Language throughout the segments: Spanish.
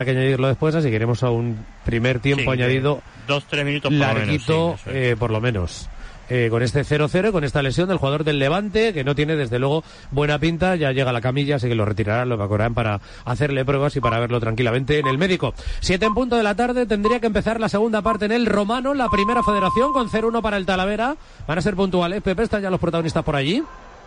Hay que añadirlo después, así que iremos a un primer tiempo Sí, añadido Dos, tres minutos por larguito, lo menos. sí, eso es. eh, por lo menos. Eh, con este 0-0, con esta lesión del jugador del Levante, que no tiene desde luego buena pinta, ya llega a la camilla, así que lo retirarán, lo evacuarán para hacerle pruebas y para verlo tranquilamente en el médico. Siete en punto de la tarde, tendría que empezar la segunda parte en el Romano, la primera federación, con 0-1 para el Talavera. Van a ser puntuales, Pepe, están ya los protagonistas por allí.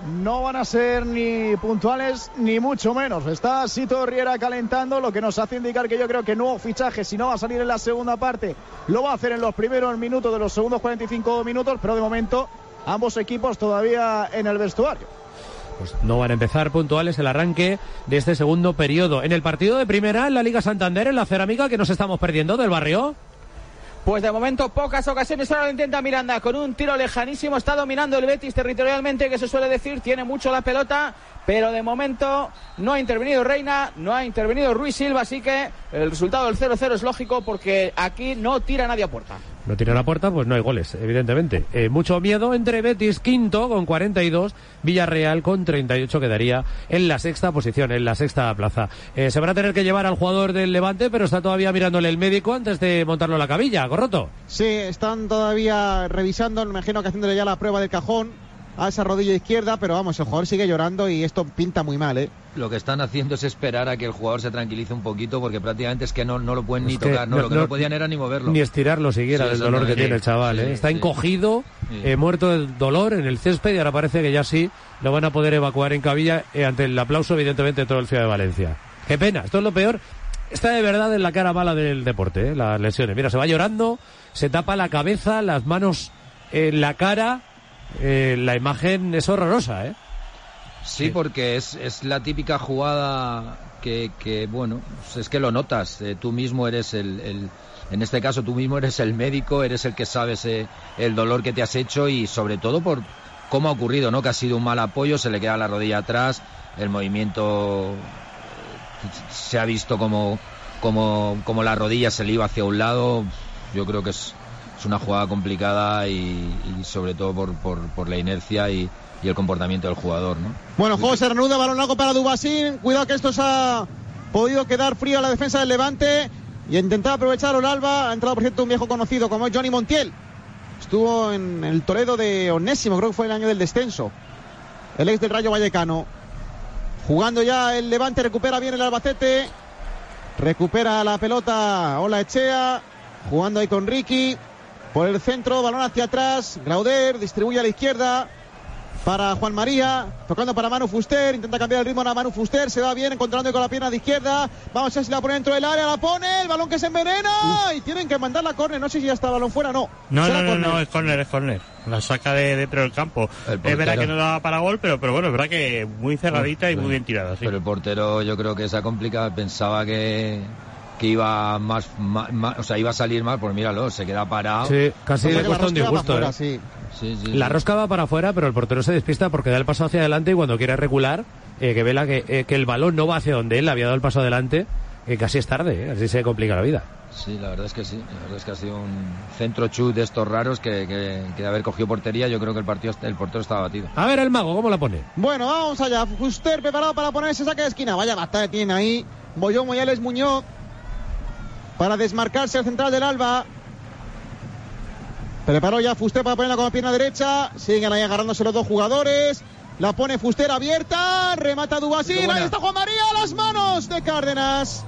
No van a ser ni puntuales ni mucho menos. Está Sito Riera calentando, lo que nos hace indicar que yo creo que nuevo fichaje, si no va a salir en la segunda parte, lo va a hacer en los primeros minutos de los segundos 45 minutos, pero de momento ambos equipos todavía en el vestuario. Pues no van a empezar puntuales el arranque de este segundo periodo. En el partido de primera, en la Liga Santander, en la cerámica que nos estamos perdiendo del barrio. Pues de momento pocas ocasiones ahora lo intenta Miranda con un tiro lejanísimo. Está dominando el Betis territorialmente, que se suele decir, tiene mucho la pelota, pero de momento no ha intervenido Reina, no ha intervenido Ruiz Silva, así que el resultado del 0-0 es lógico porque aquí no tira nadie a puerta. No tira la puerta, pues no hay goles, evidentemente. Eh, mucho miedo entre Betis quinto con 42, Villarreal con 38 quedaría en la sexta posición, en la sexta plaza. Eh, se van a tener que llevar al jugador del Levante, pero está todavía mirándole el médico antes de montarlo a la cabilla, Corroto. Sí, están todavía revisando, me imagino que haciéndole ya la prueba del cajón a esa rodilla izquierda, pero vamos, el jugador sigue llorando y esto pinta muy mal, ¿eh? Lo que están haciendo es esperar a que el jugador se tranquilice un poquito porque prácticamente es que no, no lo pueden ni Es tocar, no, no- lo que no- no, podían era ni moverlo. Ni estirarlo siquiera Sí, del dolor que tiene el chaval. ¿eh? Está sí. encogido, Sí. eh, muerto del dolor en el césped y ahora parece que ya sí lo van a poder evacuar en cabilla eh, ante el aplauso evidentemente de todo el Ciudad de Valencia. Qué pena, esto es lo peor. Está de verdad en la cara mala del deporte, ¿eh? las lesiones. Mira, se va llorando, se tapa la cabeza, las manos en la cara. Eh, la imagen es horrorosa, ¿eh? Sí, porque es, es la típica jugada que, que, bueno, pues es que lo notas. eh, tú mismo eres el, el- en este caso, tú mismo eres el médico, eres el que sabes eh, el dolor que te has hecho y sobre todo por cómo ha ocurrido, ¿no? Que ha sido un mal apoyo, se le queda la rodilla atrás, el movimiento eh, se ha visto como, como, como la rodilla se le iba hacia un lado. Yo creo que es, es una jugada complicada y, sobre todo por, por, por la inercia y, y el comportamiento del jugador, ¿no? Bueno, juego se reanuda, balón largo para Dubasín. Cuidado que esto se ha podido quedar frío a la defensa del Levante. Y intentar aprovechar Alba. Ha entrado, por cierto, un viejo conocido como Johnny Montiel. Estuvo en el Toledo de Onésimo, creo que fue el año del descenso. El ex del Rayo Vallecano. Jugando ya el Levante, recupera bien el Albacete. Recupera la pelota Ola Echea. Jugando ahí con Ricky. Por el centro, balón hacia atrás. Grauder distribuye a la izquierda para Juan María, tocando para Manu Fuster, intenta cambiar el ritmo a Manu Fuster, se va bien encontrando con la pierna de izquierda, vamos a ver si la pone dentro del área, la pone, el balón que se envenena. Y tienen que mandar la córner, no sé si ya está el balón fuera, no. No, no, no, es córner, es córner. La saca de dentro del campo. Es verdad que no daba para gol, pero, pero bueno, es verdad que muy cerradita y muy bien tirada, sí. Pero el portero yo creo que esa complicada pensaba que, que iba más, más, más- o sea, iba a salir mal, pues míralo, se queda parado. Sí, casi le cuesta la un rosca va disgusto. fuera, ¿eh? sí. Sí, sí, La rosca va para afuera, pero el portero se despista porque da el paso hacia adelante y cuando quiere regular, eh, que vela que, eh, que el balón no va hacia donde él había dado el paso adelante, que casi es tarde, ¿eh? así se complica la vida. Sí, la verdad es que sí. La verdad es que ha sido un centro chut de estos raros que, que, que de haber cogido portería, yo creo que el partido, el portero estaba batido. A ver el mago, ¿cómo la pone? Bueno, vamos allá, Fuster preparado para poner ese saque de esquina, vaya bastante tiene ahí, Bollón Moyales Muñoz, para desmarcarse el central del Alba. Preparó ya Fuster para ponerla con la pierna derecha. Siguen ahí agarrándose los dos jugadores. La pone Fuster abierta. Remata Dubasín. Ahí está Juan María. Las manos de Cárdenas.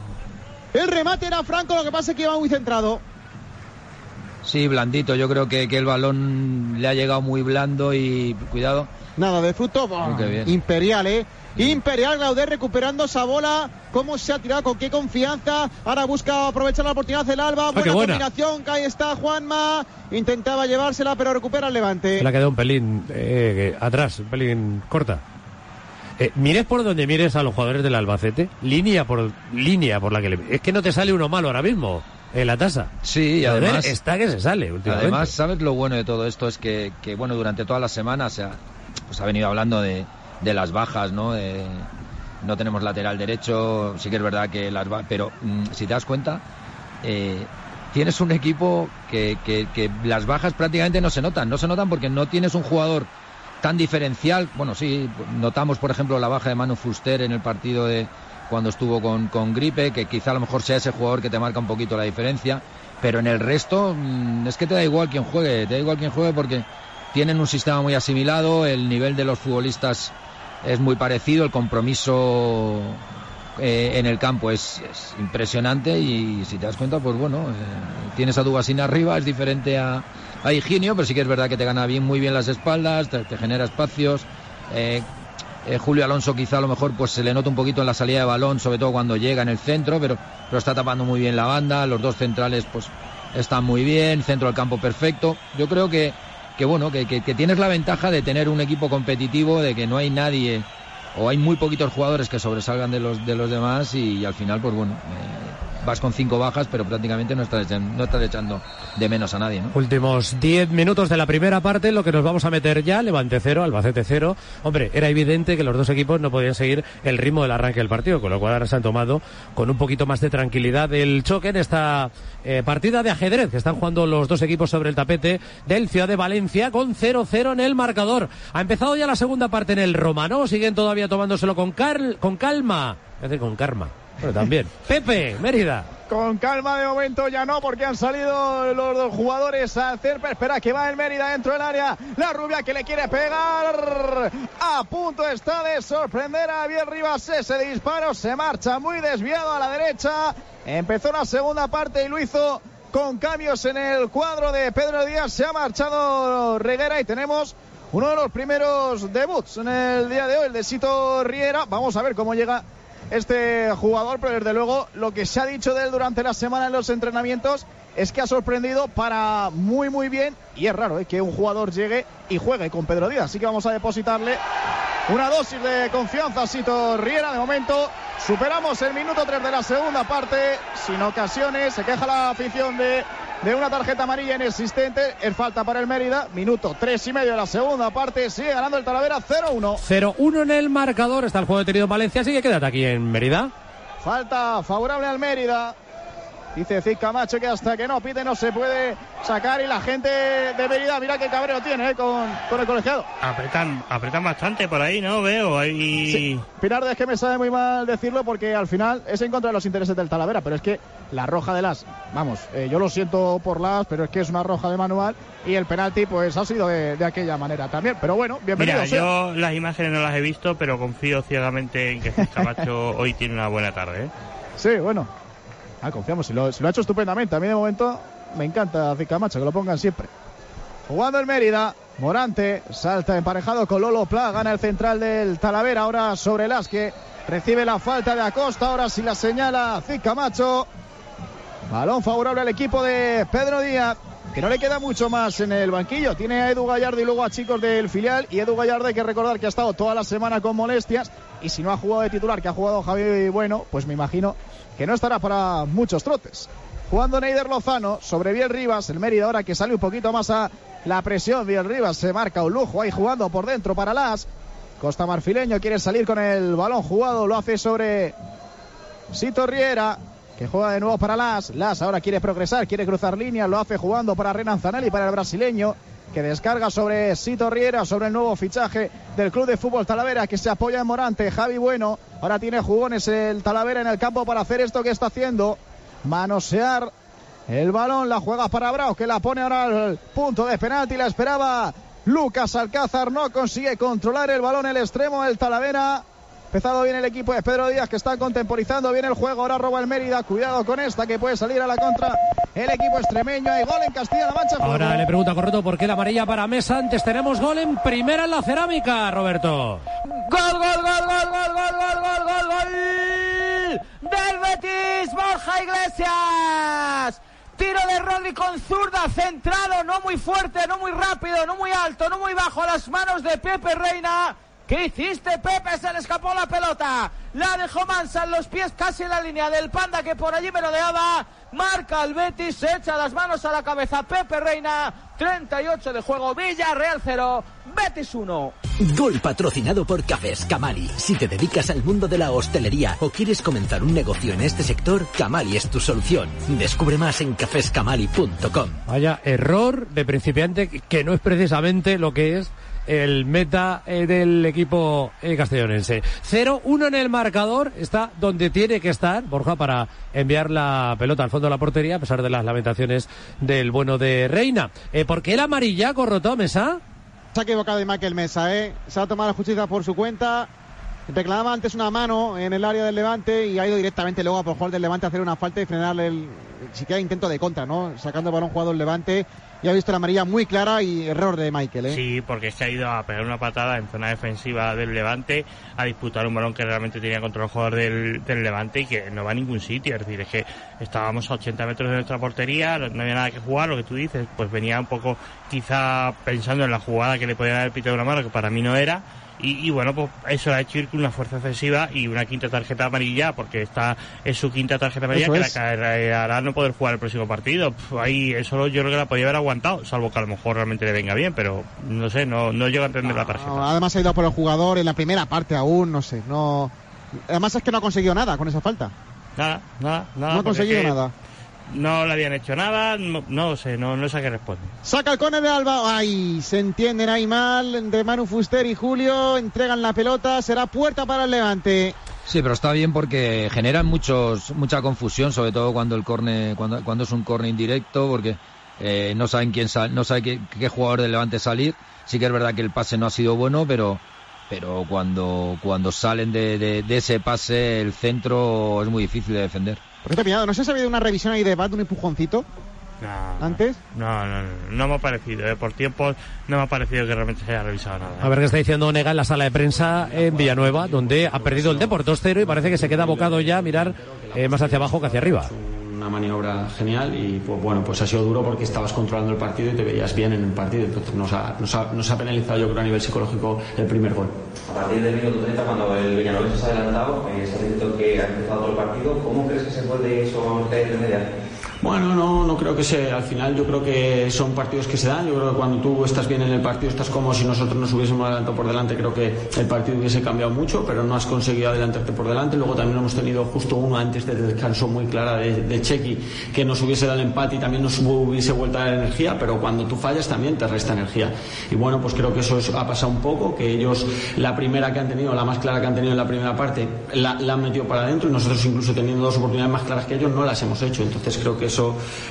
El remate era Franco, lo que pasa es que iba muy centrado. Sí, blandito, yo creo que, que el balón le ha llegado muy blando y cuidado. Nada de fruto. Oh. Imperial, ¿eh? Imperial Glauder recuperando esa bola. ¿Cómo se ha tirado? ¿Con qué confianza? Ahora busca aprovechar la oportunidad del Alba. qué Buena buena. combinación. que Ahí está Juanma. Intentaba llevársela, pero recupera el Levante. Se la quedado un pelín eh, atrás, un pelín corta. Eh, mires por donde mires a los jugadores del Albacete, línea por línea por la que le... Es que no te sale uno malo ahora mismo en la tasa. Sí, y además... está que se sale últimamente. Además, ¿sabes lo bueno de todo esto? Es que, que bueno, durante toda la semana se ha, pues ha venido hablando de, de las bajas, ¿no? No tenemos lateral derecho, sí que es verdad que las bajas... Pero mm, si te das cuenta... Eh, tienes un equipo que, que, las bajas prácticamente no se notan, no se notan porque no tienes un jugador tan diferencial. Bueno, sí, notamos, por ejemplo, la baja de Manu Fuster en el partido de cuando estuvo con, con Gripe, que quizá a lo mejor sea ese jugador que te marca un poquito la diferencia. Pero en el resto, mm, es que te da igual quién juegue, te da igual quién juegue porque tienen un sistema muy asimilado, el nivel de los futbolistas es muy parecido, el compromiso eh, en el campo es, es, impresionante y si te das cuenta, pues bueno, eh, tienes a Dubasín arriba, es diferente a, a, Higinio, pero sí que es verdad que te gana bien, muy bien las espaldas, te, genera espacios. Eh, Julio Alonso quizá a lo mejor pues se le nota un poquito en la salida de balón, sobre todo cuando llega en el centro, pero, pero está tapando muy bien la banda, los dos centrales pues están muy bien, centro del campo perfecto. Yo creo que, que bueno, que, que, tienes la ventaja de tener un equipo competitivo, de que no hay nadie o hay muy poquitos jugadores que sobresalgan de los de los demás y, y al final pues bueno eh, vas con cinco bajas pero prácticamente no estás no estás echando de menos a nadie ¿no? últimos diez minutos de la primera parte lo que nos vamos a meter ya Levante cero Albacete cero hombre era evidente que los dos equipos no podían seguir el ritmo del arranque del partido con lo cual ahora se han tomado con un poquito más de tranquilidad el choque en esta eh, partida de ajedrez que están jugando los dos equipos sobre el tapete del Ciudad de Valencia con 0-0 en el marcador ha empezado ya la segunda parte en el Romano siguen todavía tomándoselo con, con calma. Es con karma. Pero también. Pepe, Mérida. Con calma de momento ya no, porque han salido los dos jugadores a hacer. Espera que va el Mérida dentro del área. La rubia que le quiere pegar. A punto está de sorprender a Biel Rivas. Ese disparo se marcha muy desviado a la derecha. Empezó la segunda parte y lo hizo con cambios en el cuadro de Pedro Díaz. Se ha marchado Reguera y tenemos uno de los primeros debuts en el día de hoy, el de Sito Riera. Vamos a ver cómo llega este jugador, pero desde luego lo que se ha dicho de él durante la semana en los entrenamientos es que ha sorprendido para muy muy bien y es raro ¿eh? que un jugador llegue y juegue con Pedro Díaz. Así que vamos a depositarle una dosis de confianza Sito Riera. De momento superamos el minuto 3 de la segunda parte sin ocasiones. Se queja la afición de de una tarjeta amarilla inexistente. Es falta para el Mérida. Minuto tres y medio de la segunda parte. Sigue ganando el Talavera 0-1. 0-1 en el marcador. Está el juego detenido en Valencia. Así que quédate aquí en Mérida. Falta favorable al Mérida. Dice Cid Camacho que hasta que no pide no se puede sacar y la gente de Mérida, mira qué cabreo tiene eh, con, con, el colegiado. Apretan, apretan bastante por ahí, ¿no? Veo ahí. Sí. Pinar es que me sabe muy mal decirlo porque al final es en contra de los intereses del Talavera, pero es que la roja de las, vamos, eh, yo lo siento por las, pero es que es una roja de manual y el penalti pues ha sido de, de aquella manera también. Pero bueno, bienvenido. Mira, yo las imágenes no las he visto, pero confío ciegamente en que Cid Camacho hoy tiene una buena tarde. ¿eh? Sí, bueno, Ah, confiamos, si lo, ha hecho estupendamente. A mí de momento me encanta Camacho, que lo pongan siempre. Jugando el Mérida, Morante salta emparejado con Lolo Pla, gana el central del Talavera, ahora sobre las que recibe la falta de Acosta, ahora sí la señala Camacho. Balón favorable al equipo de Pedro Díaz, que no le queda mucho más en el banquillo. Tiene a Edu Gallardo y luego a chicos del filial. Y Edu Gallardo hay que recordar que ha estado toda la semana con molestias. Y si no ha jugado de titular, que ha jugado Javier Bueno, pues me imagino que no estará para muchos trotes. Jugando Neider Lozano sobre Biel Rivas, el Mérida ahora que sale un poquito más a la presión. Biel Rivas se marca un lujo ahí jugando por dentro para Las. Costa Marfileño quiere salir con el balón jugado, lo hace sobre Sito Riera, que juega de nuevo para Las. Las ahora quiere progresar, quiere cruzar líneas, lo hace jugando para Renan Zanelli, para el brasileño que descarga sobre Sito Riera, sobre el nuevo fichaje del Club de Fútbol Talavera, que se apoya en Morante, Javi Bueno. Ahora tiene jugones el Talavera en el campo para hacer esto que está haciendo. Manosear el balón, la juega para Brau, que la pone ahora al punto de penalti, la esperaba Lucas Alcázar, no consigue controlar el balón el extremo del Talavera. Empezado bien el equipo de Pedro Díaz que está contemporizando bien el juego. Ahora roba el Mérida. Cuidado con esta que puede salir a la contra. El equipo extremeño. Hay gol en Castilla-La Mancha. Ahora le pregunta correcto por qué la amarilla para Mesa. Antes tenemos gol en primera en la cerámica, Roberto. Gol, gol, gol, gol, gol, gol, gol, gol, gol, gol. Del Betis, Borja Iglesias. Tiro de Rodri con zurda, centrado, no muy fuerte, no muy rápido, no muy alto, no muy bajo, a las manos de Pepe Reina ¿Qué hiciste, Pepe? Se le escapó la pelota. La dejó Mansa en los pies, casi en la línea del panda que por allí merodeaba. Marca el Betis, se echa las manos a la cabeza. Pepe Reina, 38 de juego, Villarreal 0, Betis 1. Gol patrocinado por Cafés Camali. Si te dedicas al mundo de la hostelería o quieres comenzar un negocio en este sector, Camali es tu solución. Descubre más en cafescamali.com. Vaya error de principiante que no es precisamente lo que es el meta eh, del equipo eh, castellonense. 0-1 en el marcador, está donde tiene que estar Borja para enviar la pelota al fondo de la portería a pesar de las lamentaciones del bueno de Reina. Eh, ¿Por qué el amarilla, Corroto, Mesa? Se ha equivocado de Michael Mesa, ¿eh? Se ha tomado la justicia por su cuenta. Reclamaba antes una mano en el área del Levante y ha ido directamente luego a por jugador del Levante a hacer una falta y frenarle el siquiera intento de contra, ¿no? Sacando el balón jugado el Levante y ha visto la amarilla muy clara y error de Michael, ¿eh? Sí, porque es que ha ido a pegar una patada en zona defensiva del Levante, a disputar un balón que realmente tenía control el jugador del, Levante y que no va a ningún sitio. Es decir, es que estábamos a 80 metros de nuestra portería, no había nada que jugar, lo que tú dices, pues venía un poco quizá pensando en la jugada que le podía haber pitado una mano, que para mí no era y, y, bueno, pues eso ha hecho ir con una fuerza ofensiva y una quinta tarjeta amarilla, porque esta es su quinta tarjeta amarilla Eso que es. la hará no poder jugar el próximo partido. Pf, ahí eso yo creo que la podía haber aguantado, salvo que a lo mejor realmente le venga bien, pero no sé, no, no llego a entender la tarjeta. No, además ha ido por el jugador en la primera parte aún, no sé, no... Además es que no ha conseguido nada con esa falta. Nada, nada, nada. no ha conseguido nada. No le habían hecho nada, no, no sé, no, no sé a qué responde. Saca el córner de Alba. Ay, se entienden ahí mal. De Manu Fuster y Julio entregan la pelota. Será puerta para el Levante. Sí, pero está bien porque generan muchos, mucha confusión, sobre todo cuando el corne, cuando, cuando es un corne indirecto, porque eh, no saben quién sal, no sabe qué, qué jugador del Levante salir. Sí que es verdad que el pase no ha sido bueno, pero pero cuando cuando salen de, de, de ese pase el centro es muy difícil de defender. Por cierto, pillado, no si ha habido una revisión ahí de Bat, un empujoncito No, antes. no, no, no, no me ha parecido, eh, por tiempos no me ha parecido que realmente se haya revisado nada. A ver qué está diciendo Onega en la sala de prensa en Villanueva, donde ha perdido el Depor 2-0 y parece que se queda abocado ya a mirar eh, más hacia abajo que hacia arriba. Una maniobra genial y pues bueno pues ha sido duro porque estabas controlando el partido y te veías bien en el partido. Entonces nos ha, nos ha, nos ha penalizado yo creo a nivel psicológico el primer gol. A partir del minuto 30, cuando el Villanueva se ha adelantado, eh, se ha visto que ha empezado el partido, ¿cómo crees que se puede eso intermediar? Bueno, no, no creo que sea. Al final yo creo que son partidos que se dan. Yo creo que cuando tú estás bien en el partido, estás como si nosotros nos hubiésemos adelantado por delante. Creo que el partido hubiese cambiado mucho, pero no has conseguido adelantarte por delante. Luego también hemos tenido justo uno antes del descanso muy clara de, de Chequi que nos hubiese dado el empate y también nos hubiese vuelto a dar energía, pero cuando tú fallas también te resta energía. Y bueno, pues creo que eso es- ha pasado un poco, que ellos la primera que han tenido, la más clara que han tenido en la primera parte, la, la han metido para adentro y nosotros incluso teniendo dos oportunidades más claras que ellos no las hemos hecho. Entonces creo que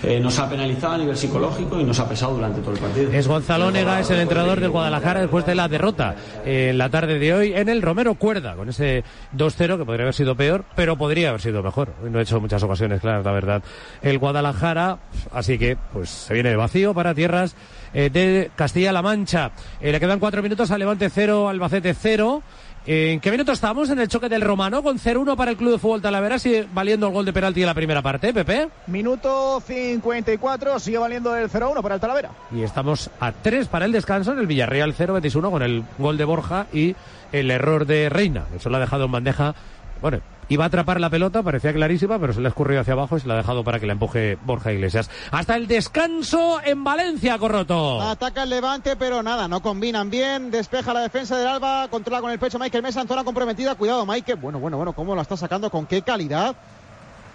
eh, nos ha penalizado a nivel psicológico y nos ha pesado durante todo el partido. Es Gonzalo Onega, es el entrenador del Guadalajara después de la derrota eh, en la tarde de hoy en el Romero Cuerda, con ese 2-0 que podría haber sido peor, pero podría haber sido mejor. No ha hecho muchas ocasiones, claro, la verdad. El Guadalajara, así que pues se viene vacío para tierras eh, de Castilla-La Mancha. Eh, le quedan cuatro minutos al Levante 0, Albacete 0. ¿En qué minuto estamos en el choque del Romano con 0-1 para el Club de Fútbol Talavera, sigue valiendo el gol de penalti en la primera parte, Pepe? Minuto 54, sigue valiendo el 0-1 para el Talavera. Y estamos a tres para el descanso en el Villarreal 0 Betis 1 con el gol de Borja y el error de Reina. Eso lo ha dejado en bandeja. Bueno, iba a atrapar la pelota, parecía clarísima, pero se le ha escurrido hacia abajo y se la ha dejado para que la empuje Borja Iglesias. Hasta el descanso en Valencia, Corroto. Ataca el Levante, pero nada, no combinan bien. Despeja la defensa del Alba, controla con el pecho Michael Mesa en zona comprometida. Cuidado, Michael. Bueno, bueno, bueno, cómo la está sacando, con qué calidad.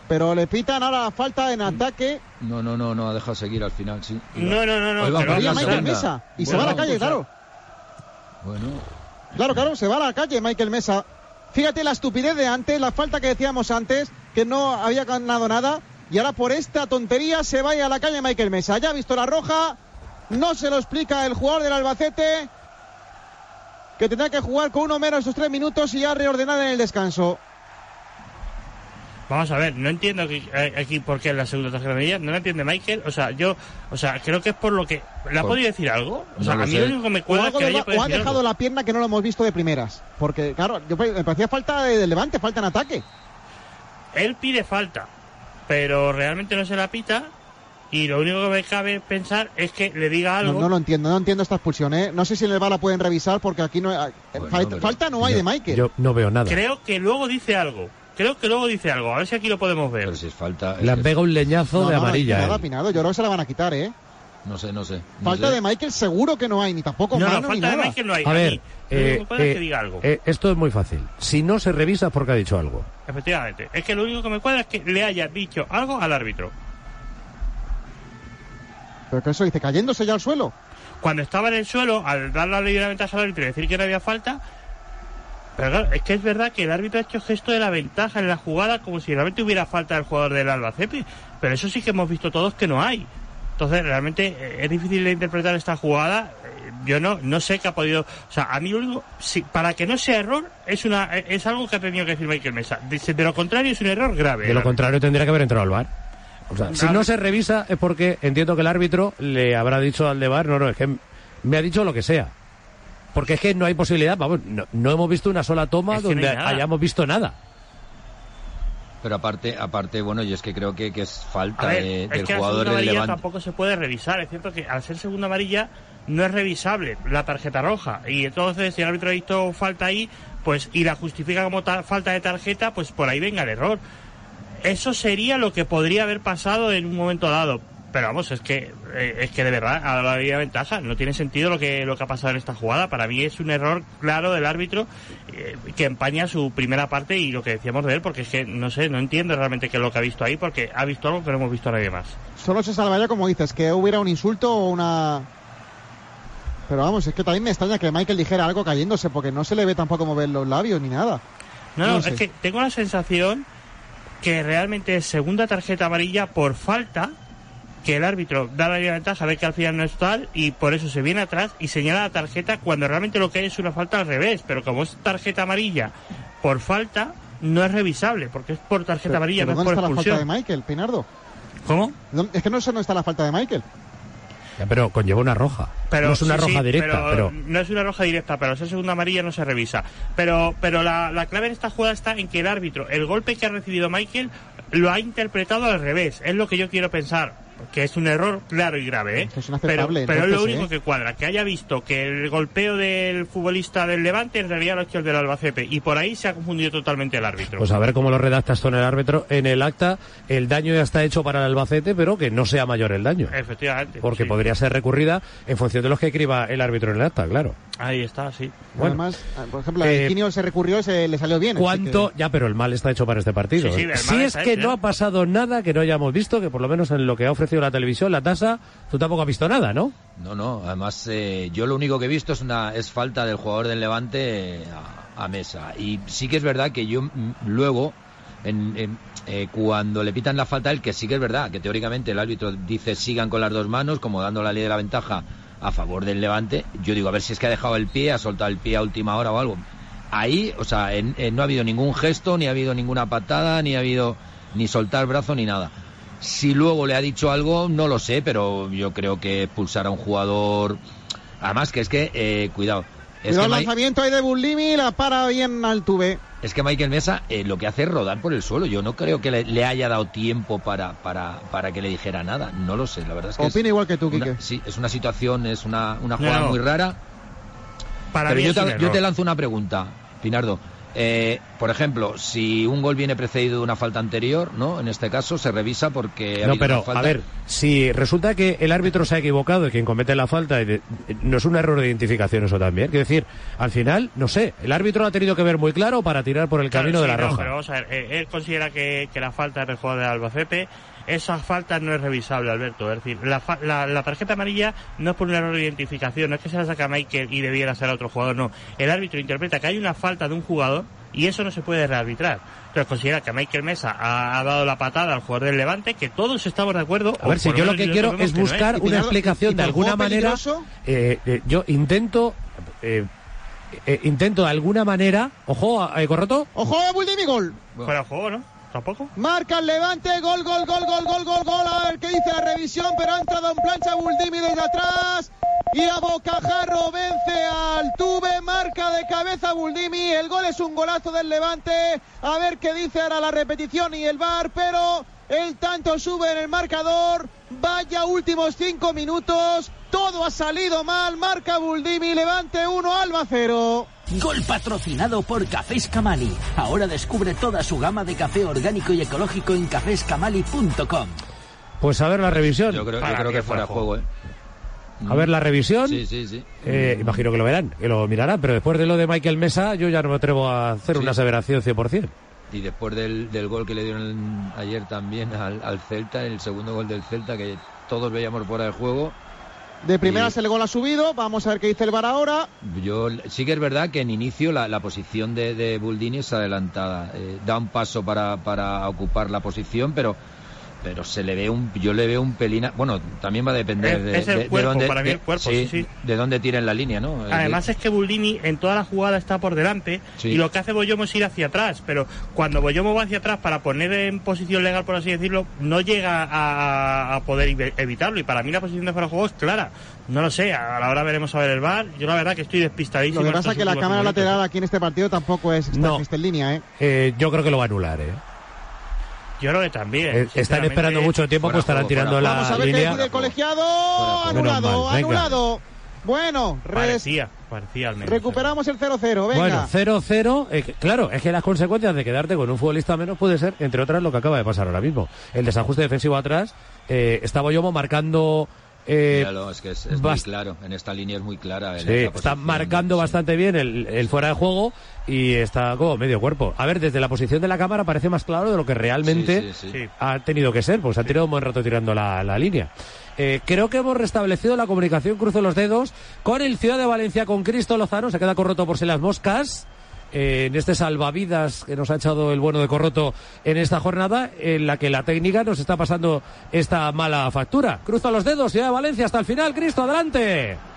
Pero le pitan ahora la falta en ataque. No, no, no, no ha dejado seguir al final, sí. No, no, no, no. Pero- Michael segunda. Mesa. Y se va a la calle, pues, claro. Bueno, Claro, claro, se va a la calle Michael Mesa. Fíjate la estupidez de antes, la falta que decíamos antes, que no había ganado nada. Y ahora por esta tontería se vaya a la calle Michael Mesa. Ya ha visto la roja, no se lo explica el jugador del Albacete, que tendrá que jugar con uno menos estos tres minutos y ya reordenar en el descanso. Vamos a ver, no entiendo aquí, eh, aquí por qué es la segunda tarjeta amarilla, no la entiende Michael, o sea, yo, o sea, creo que es por lo que, ¿le ha podido decir algo? O sea, No a mí sé. lo único que me cuadra es que puede o ha dejado algo. la pierna que no lo hemos visto de primeras. Porque, claro, yo, me parecía falta de, de levante, falta en ataque. Él pide falta, pero realmente no se la pita y lo único que me cabe pensar es que le diga algo. no lo entiendo, no entiendo esta expulsión, ¿eh? No sé si en el la pueden revisar porque aquí no hay- falta, pero- falta no hay de Michael. Yo no veo nada. Creo que luego dice algo. Creo que luego dice algo. A ver si aquí lo podemos ver. Pero si es falta. es Le han pegado un leñazo No, de no, amarilla. Nada, eh. Pinado, yo creo que se la van a quitar, ¿eh? No sé, no sé. no Falta sé. de Michael seguro que no hay, ni tampoco No, no, mano ni falta de nada. Michael no hay. A ver, único eh, eh, que diga algo. eh, esto es muy fácil. Si no se revisa es porque ha dicho algo. Efectivamente. Es que lo único que me cuadra es que le haya dicho algo al árbitro. Pero que eso dice, cayéndose ya al suelo. Cuando estaba en el suelo, al dar la ley de la ventaja al árbitro y decir que no había falta. Pero claro, es que es verdad que el árbitro ha hecho gesto de la ventaja en la jugada como si realmente hubiera falta del jugador del Albacete. Pero eso sí que hemos visto todos que no hay. Entonces, realmente eh, es difícil de interpretar esta jugada. Eh, Yo no, no sé qué ha podido. O sea, a mí lo único. si- para que no sea error, es una eh, es algo que ha tenido que decir Michael Mesa. De, de lo contrario, es un error grave. De lo contrario tendría que haber entrado al bar. O sea, si no se revisa es porque entiendo que el árbitro le habrá dicho al de bar, no, no, es que me ha dicho lo que sea. Porque es que no hay posibilidad, vamos, no, no hemos visto una sola toma Es que no donde hayamos visto nada. Pero aparte, aparte, bueno, y es que creo que, que es falta ver, de- es del que la jugador segunda del amarilla Levante. tampoco se puede revisar. Es cierto que al ser segunda amarilla no es revisable la tarjeta roja. Y entonces, si el árbitro ha visto falta ahí, pues y la justifica como ta- falta de tarjeta, pues por ahí venga el error. Eso sería lo que podría haber pasado en un momento dado. Pero vamos, es que eh, es que de verdad a la ley de ventaja no tiene sentido lo que lo que ha pasado en esta jugada. Para mí es un error claro del árbitro eh, que empaña su primera parte y lo que decíamos de él, porque es que no sé, no entiendo realmente qué es lo que ha visto ahí, porque ha visto algo que no hemos visto a nadie más. Solo se salvaría, como dices, que hubiera un insulto o una... Pero vamos, es que también me extraña que Michael dijera algo cayéndose, porque no se le ve tampoco mover los labios ni nada. No, no, No es que tengo la sensación que realmente es segunda tarjeta amarilla por falta que el árbitro da la ventaja, ve que al final no es tal y por eso se viene atrás y señala la tarjeta cuando realmente lo que hay es una falta al revés, pero como es tarjeta amarilla por falta no es revisable porque es por tarjeta Pero- amarilla, pero no es ¿Dónde por está la falta expulsión. de Michael, Pinardo? ¿Cómo? ¿Dónde- Es que no sé dónde está la falta de Michael. Ya, pero conlleva una roja. Pero, no es una sí, roja sí, directa, pero... No es una roja directa, pero esa segunda amarilla no se revisa. Pero, pero la, la clave en esta jugada está en que el árbitro, el golpe que ha recibido Michael, lo ha interpretado al revés. Es lo que yo quiero pensar. Que es un error claro y grave, ¿eh? Es Pero, inaceptable, pero es lo único ¿eh? que cuadra. Que haya visto que el golpeo del futbolista del Levante en realidad lo ha hecho el del Albacete. Y por ahí se ha confundido totalmente el árbitro. Pues a ver cómo lo redactas tú en el árbitro. En el acta, el daño ya está hecho para el Albacete, pero que no sea mayor el daño. Efectivamente. Porque sí. podría ser recurrida en función de los que escriba el árbitro en el acta, claro. Ahí está, sí. Bueno. Además, ah, por ejemplo, Eh, el Quinio se recurrió y se le salió bien. ¿Cuánto? que- Ya, pero el mal está hecho para este partido. Sí, sí, el mal si es que hecho, no ¿eh? ha pasado nada que no hayamos visto, que por lo menos en lo que ha ofrecido la televisión, la tasa, tú tampoco has visto nada, ¿no? No, no, además eh, yo lo único que he visto es una es falta del jugador del Levante eh, a, a mesa. Y sí que es verdad que yo mm, luego, en, eh, cuando le pitan la falta él, que sí que es verdad, que teóricamente el árbitro dice sigan con las dos manos, como dando la ley de la ventaja a favor del Levante, yo digo, a ver si es que ha dejado el pie, ha soltado el pie a última hora o algo. Ahí, o sea, en- no ha habido ningún gesto, ni ha habido ninguna patada, ni ha habido ni soltar brazo, ni nada. Si luego le ha dicho algo, no lo sé, pero yo creo que expulsar a un jugador. Además, que es que, eh, cuidado. Es Cuidado que, el lanzamiento ahí de Bullimi, la para bien al tuve. es que Michael Mesa eh, lo que hace es rodar por el suelo. Yo no creo que le, le haya dado tiempo para, para, para que le dijera nada. No lo sé, la verdad es que. es Opina igual que tú, una- sí, es una situación, es una, una jugada No. muy rara. Para Pero mí yo te, yo te lanzo una pregunta, Pinardo. Eh, por ejemplo, si un gol viene precedido de una falta anterior, ¿no? En este caso se revisa porque ha No, pero una falta. a ver, si resulta que el árbitro se ha equivocado y quien comete la falta, no es un error de identificación eso también. Quiero decir, al final, no sé, el árbitro lo ha tenido que ver muy claro para tirar por el Claro, camino de la no, roja. pero vamos a ver, eh, él considera que, que la falta es del jugador de Albacete. Esa falta no es revisable, Alberto. Es decir, la, fa- la, la tarjeta amarilla no es por un error de identificación, no es que se la saca Michael y debiera ser a otro jugador, no. El árbitro interpreta que hay una falta de un jugador y eso no se puede rearbitrar. Entonces considera que Michael Mesa ha, ha dado la patada al jugador del Levante, que todos estamos de acuerdo. A ver, si yo lo que quiero es que no buscar una explicación ¿y de alguna manera. eh, eh, yo intento, eh, eh, intento de alguna manera, ojo, eh, Corroto, ¡Ojo, Bullimi, gol! Fuera de juego, ¿no? ¿Tampoco? Marca el Levante, gol, gol, gol, gol, gol, gol, gol. A ver qué dice la revisión, pero ha entrado en plancha Buldimi desde atrás. Y a bocajarro vence al Tuve, marca de cabeza Buldimi. El gol es un golazo del Levante. A ver qué dice ahora la repetición y el VAR, pero el tanto sube en el marcador. Vaya últimos cinco minutos. Todo ha salido mal. Marca Buldini. Levante 1, Alba 0. Gol patrocinado por Cafés Camali. Ahora descubre toda su gama de café orgánico y ecológico en caféscamali.com. Pues a ver la revisión. Yo creo, yo creo que fuera juego, ¿eh? A ver la revisión. Sí, sí, sí. Eh, imagino que lo verán, que lo mirarán, pero después de lo de Michael Mesa, yo ya no me atrevo a hacer Sí. una aseveración 100%. Y después del, del gol que le dieron ayer también al, al Celta, el segundo gol del Celta, que todos veíamos fuera de juego, De primeras Sí. el gol ha subido. Vamos a ver qué dice el VAR ahora. Yo sí que es verdad que en inicio la, la posición de, de Buldini es adelantada. Eh, da un paso para, para ocupar la posición, pero pero se le ve un yo le veo un pelín a- bueno también va a depender Es- de, es el de- de cuerpo, dónde para mí de- el cuerpo, sí, sí. de dónde tiren la línea no Además es que Buldini en toda la jugada está por delante Sí. y lo que hace Boyomo es ir hacia atrás, pero cuando Boyomo va hacia atrás para poner en posición legal, por así decirlo, no llega a, a poder evi- evitarlo y para mí la posición de fuera de juego es clara. No lo sé, a la hora veremos a ver el bar. Yo la verdad que estoy despistadísimo. Lo que pasa es que la cámara lateral aquí en este partido tampoco es está, No. está en línea, ¿eh? Eh, yo creo que lo va a anular, ¿eh? Yo creo que también. Eh, están esperando mucho tiempo, fuera pues estarán juego, tirando la Vamos a ver línea. decide el colegiado. Anulado, mal, anulado. Bueno, Parecía, parecía al menos. recuperamos el 0-0. Venga. Bueno, 0-0. eh, que- claro, es que las consecuencias de quedarte con un futbolista menos puede ser, entre otras, lo que acaba de pasar ahora mismo. El desajuste defensivo atrás. Eh, está Boyomo marcando. Eh, Míralo, es que es, es muy bast- claro en esta línea es muy clara Sí, está marcando sí. bastante bien el, el fuera de juego y está como medio cuerpo. A ver, desde la posición de la cámara parece más claro de lo que realmente Sí, sí, sí. Sí. ha tenido que ser, pues ha tirado un buen rato tirando la, la línea. Eh, creo que hemos restablecido la comunicación, cruzo los dedos, con el Ciudad de Valencia, con Cristo Lozano, se queda corroto por si las moscas. En este salvavidas que nos ha echado el bueno de Corroto en esta jornada, en la que la técnica nos está pasando esta mala factura. Cruzo los dedos, Ciudad de Valencia, hasta el final. Cristo, adelante.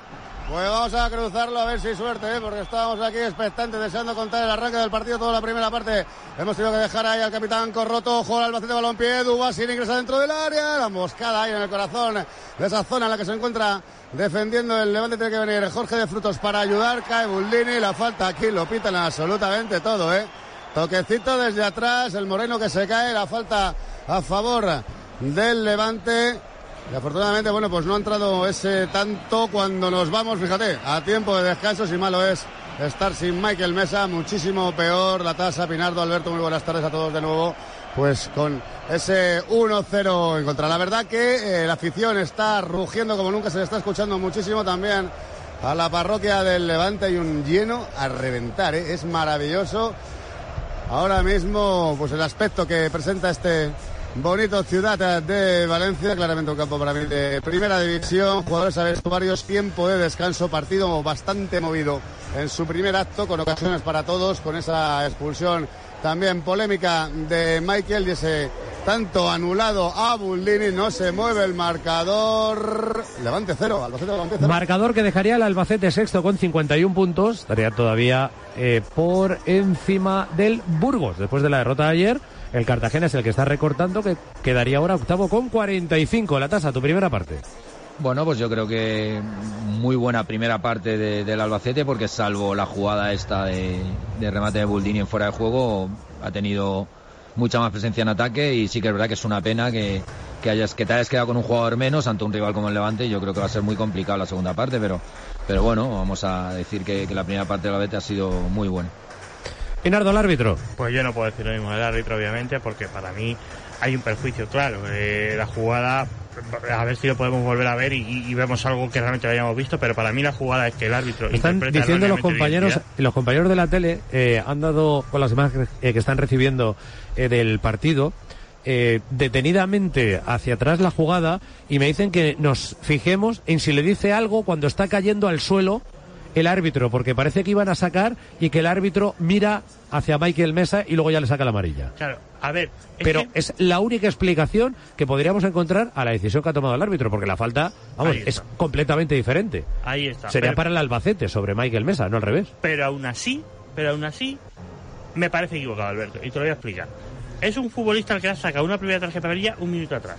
Pues vamos a cruzarlo a ver si suerte, ¿eh? porque estábamos aquí expectantes, deseando contar el arranque del partido, toda la primera parte. Hemos tenido que dejar ahí al capitán Corroto, juega al Albacete balompié, Dubasín ingresa dentro del área, la moscada ahí en el corazón de esa zona en la que se encuentra defendiendo el Levante. Tiene que venir Jorge de Frutos para ayudar, cae Buldini, la falta aquí lo pitan absolutamente todo, ¿eh? Toquecito desde atrás, el Moreno que se cae, la falta a favor del Levante. Y afortunadamente, bueno, pues no ha entrado ese tanto cuando nos vamos, fíjate, a tiempo de descanso, si malo es estar sin Michael Mesa, muchísimo peor la tasa. Pinardo, Alberto, muy buenas tardes a todos de nuevo. Pues con ese 1-0 en contra. La verdad que eh, la afición está rugiendo como nunca, se le está escuchando muchísimo también a la parroquia del Levante. Hay un lleno a reventar, ¿eh? es maravilloso. Ahora mismo, pues el aspecto que presenta este bonito ciudad de Valencia, claramente un campo para mí de primera división, jugadores a vestuarios, tiempo de descanso, partido bastante movido en su primer acto, con ocasiones para todos, con esa expulsión también polémica de Michael y ese tanto anulado a Bullini, no se mueve el marcador, levante cero, Albacete Levante cero. Marcador que dejaría al Albacete sexto con 51 puntos. Estaría todavía eh, por encima del Burgos. Después de la derrota de ayer, el Cartagena es el que está recortando, que quedaría ahora octavo con 45. La tasa, tu primera parte. Bueno, pues yo creo que muy buena primera parte de- del Albacete, porque salvo la jugada esta de, de remate de Buldini en fuera de juego, ha tenido mucha más presencia en ataque y sí que es verdad que es una pena que, que, hayas, que te hayas quedado con un jugador menos ante un rival como el Levante. Yo creo que va a ser muy complicado la segunda parte, pero, pero bueno, vamos a decir que, que la primera parte del Albacete ha sido muy buena. Pinardo, el árbitro. Pues yo no puedo decir lo mismo del árbitro, obviamente, porque para mí hay un perjuicio claro. Eh, la jugada, a ver si lo podemos volver a ver y, y vemos algo que realmente lo hayamos visto, pero para mí la jugada es que el árbitro Están diciendo los compañeros, los compañeros de la tele eh, han dado con las imágenes eh, que están recibiendo eh, del partido eh, detenidamente hacia atrás la jugada y me dicen que nos fijemos en si le dice algo cuando está cayendo al suelo el árbitro, porque parece que iban a sacar y que el árbitro mira hacia Michael Mesa y luego ya le saca la amarilla. Claro, a ver, es Pero que- es la única explicación que podríamos encontrar a la decisión que ha tomado el árbitro, porque la falta, vamos, es completamente diferente. ahí está. Sería pero, para el Albacete sobre Michael Mesa, no al revés. pero aún así, pero aún así, me parece equivocado, Alberto, y te lo voy a explicar. Es un futbolista al que ha sacado una primera tarjeta amarilla un minuto atrás.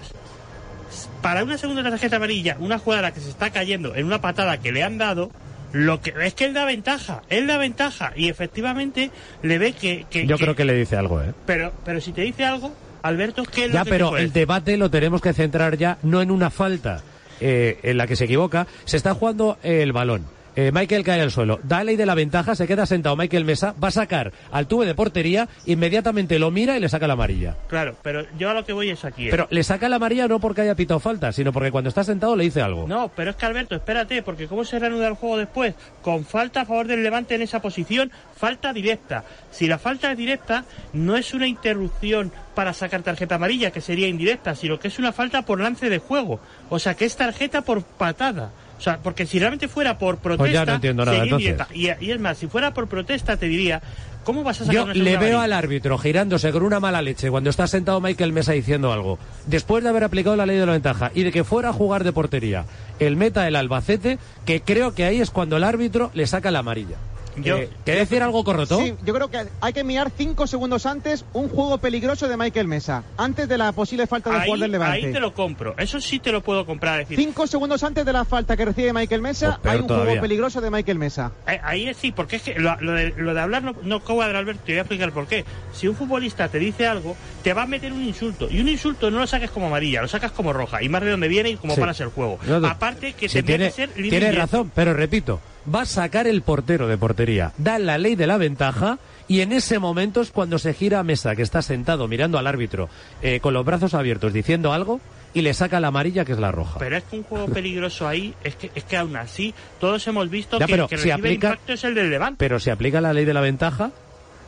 Para una segunda tarjeta amarilla, una jugada que se está cayendo en una patada que le han dado, lo que es que él da ventaja, él da ventaja y efectivamente le ve que, que- Yo que- creo que le dice algo, ¿eh? pero pero si te dice algo Alberto, ¿qué es lo Ya, que pero el debate lo tenemos que centrar ya no en una falta eh, en la que se equivoca. Se está jugando el balón. Eh, Michael cae al suelo, da ley de la ventaja, se queda sentado Michael Mesa, va a sacar al tubo de portería, inmediatamente lo mira y le saca la amarilla. Claro, pero yo a lo que voy es aquí. ¿eh? Pero le saca la amarilla no porque haya pitado falta, sino porque cuando está sentado le dice algo. No, pero es que Alberto, espérate, porque ¿cómo se reanuda el juego después? Con falta a favor del Levante en esa posición, falta directa. Si la falta es directa, no es una interrupción para sacar tarjeta amarilla, que sería indirecta, sino que es una falta por lance de juego. O sea, que es tarjeta por patada. O sea, porque si realmente fuera por protesta, Pues ya no entiendo nada, entonces. Y, y es más, si fuera por protesta, te diría, ¿cómo vas a sacar Yo una le veo al árbitro girándose con una mala leche cuando está sentado Michael Mesa diciendo algo. Después de haber aplicado la ley de la ventaja y de que fuera a jugar de portería el meta el Albacete, que creo que ahí es cuando el árbitro le saca la amarilla. Yo- Eh, ¿Qué decir algo correcto? Sí, yo creo que hay que mirar cinco segundos antes un juego peligroso de Michael Mesa, antes de la posible falta del Ahí, jugador del Levante. ahí te lo compro. Eso sí te lo puedo comprar. Decir, Cinco segundos antes de la falta que recibe Michael Mesa, Pues hay un todavía. juego peligroso de Michael Mesa. Eh, Ahí es sí, porque es que lo, lo de, lo de hablar no, no cuadra, Alberto, te voy a explicar por qué. Si un futbolista te dice algo, te va a meter un insulto. Y un insulto no lo saques como amarilla, lo sacas como roja. Y más de dónde viene y cómo Sí. paras el juego. No- Aparte que tendría tiene, que ser tiene razón, pero repito, va a sacar el portero de portería, da la ley de la ventaja y en ese momento es cuando se gira a Mesa, que está sentado mirando al árbitro eh, con los brazos abiertos diciendo algo y le saca la amarilla que es la roja. Pero es que un juego peligroso ahí, es que, es que aún así, todos hemos visto Ya, que pero el que si recibe aplica- impacto es el del Levante. Pero si aplica la ley de la ventaja,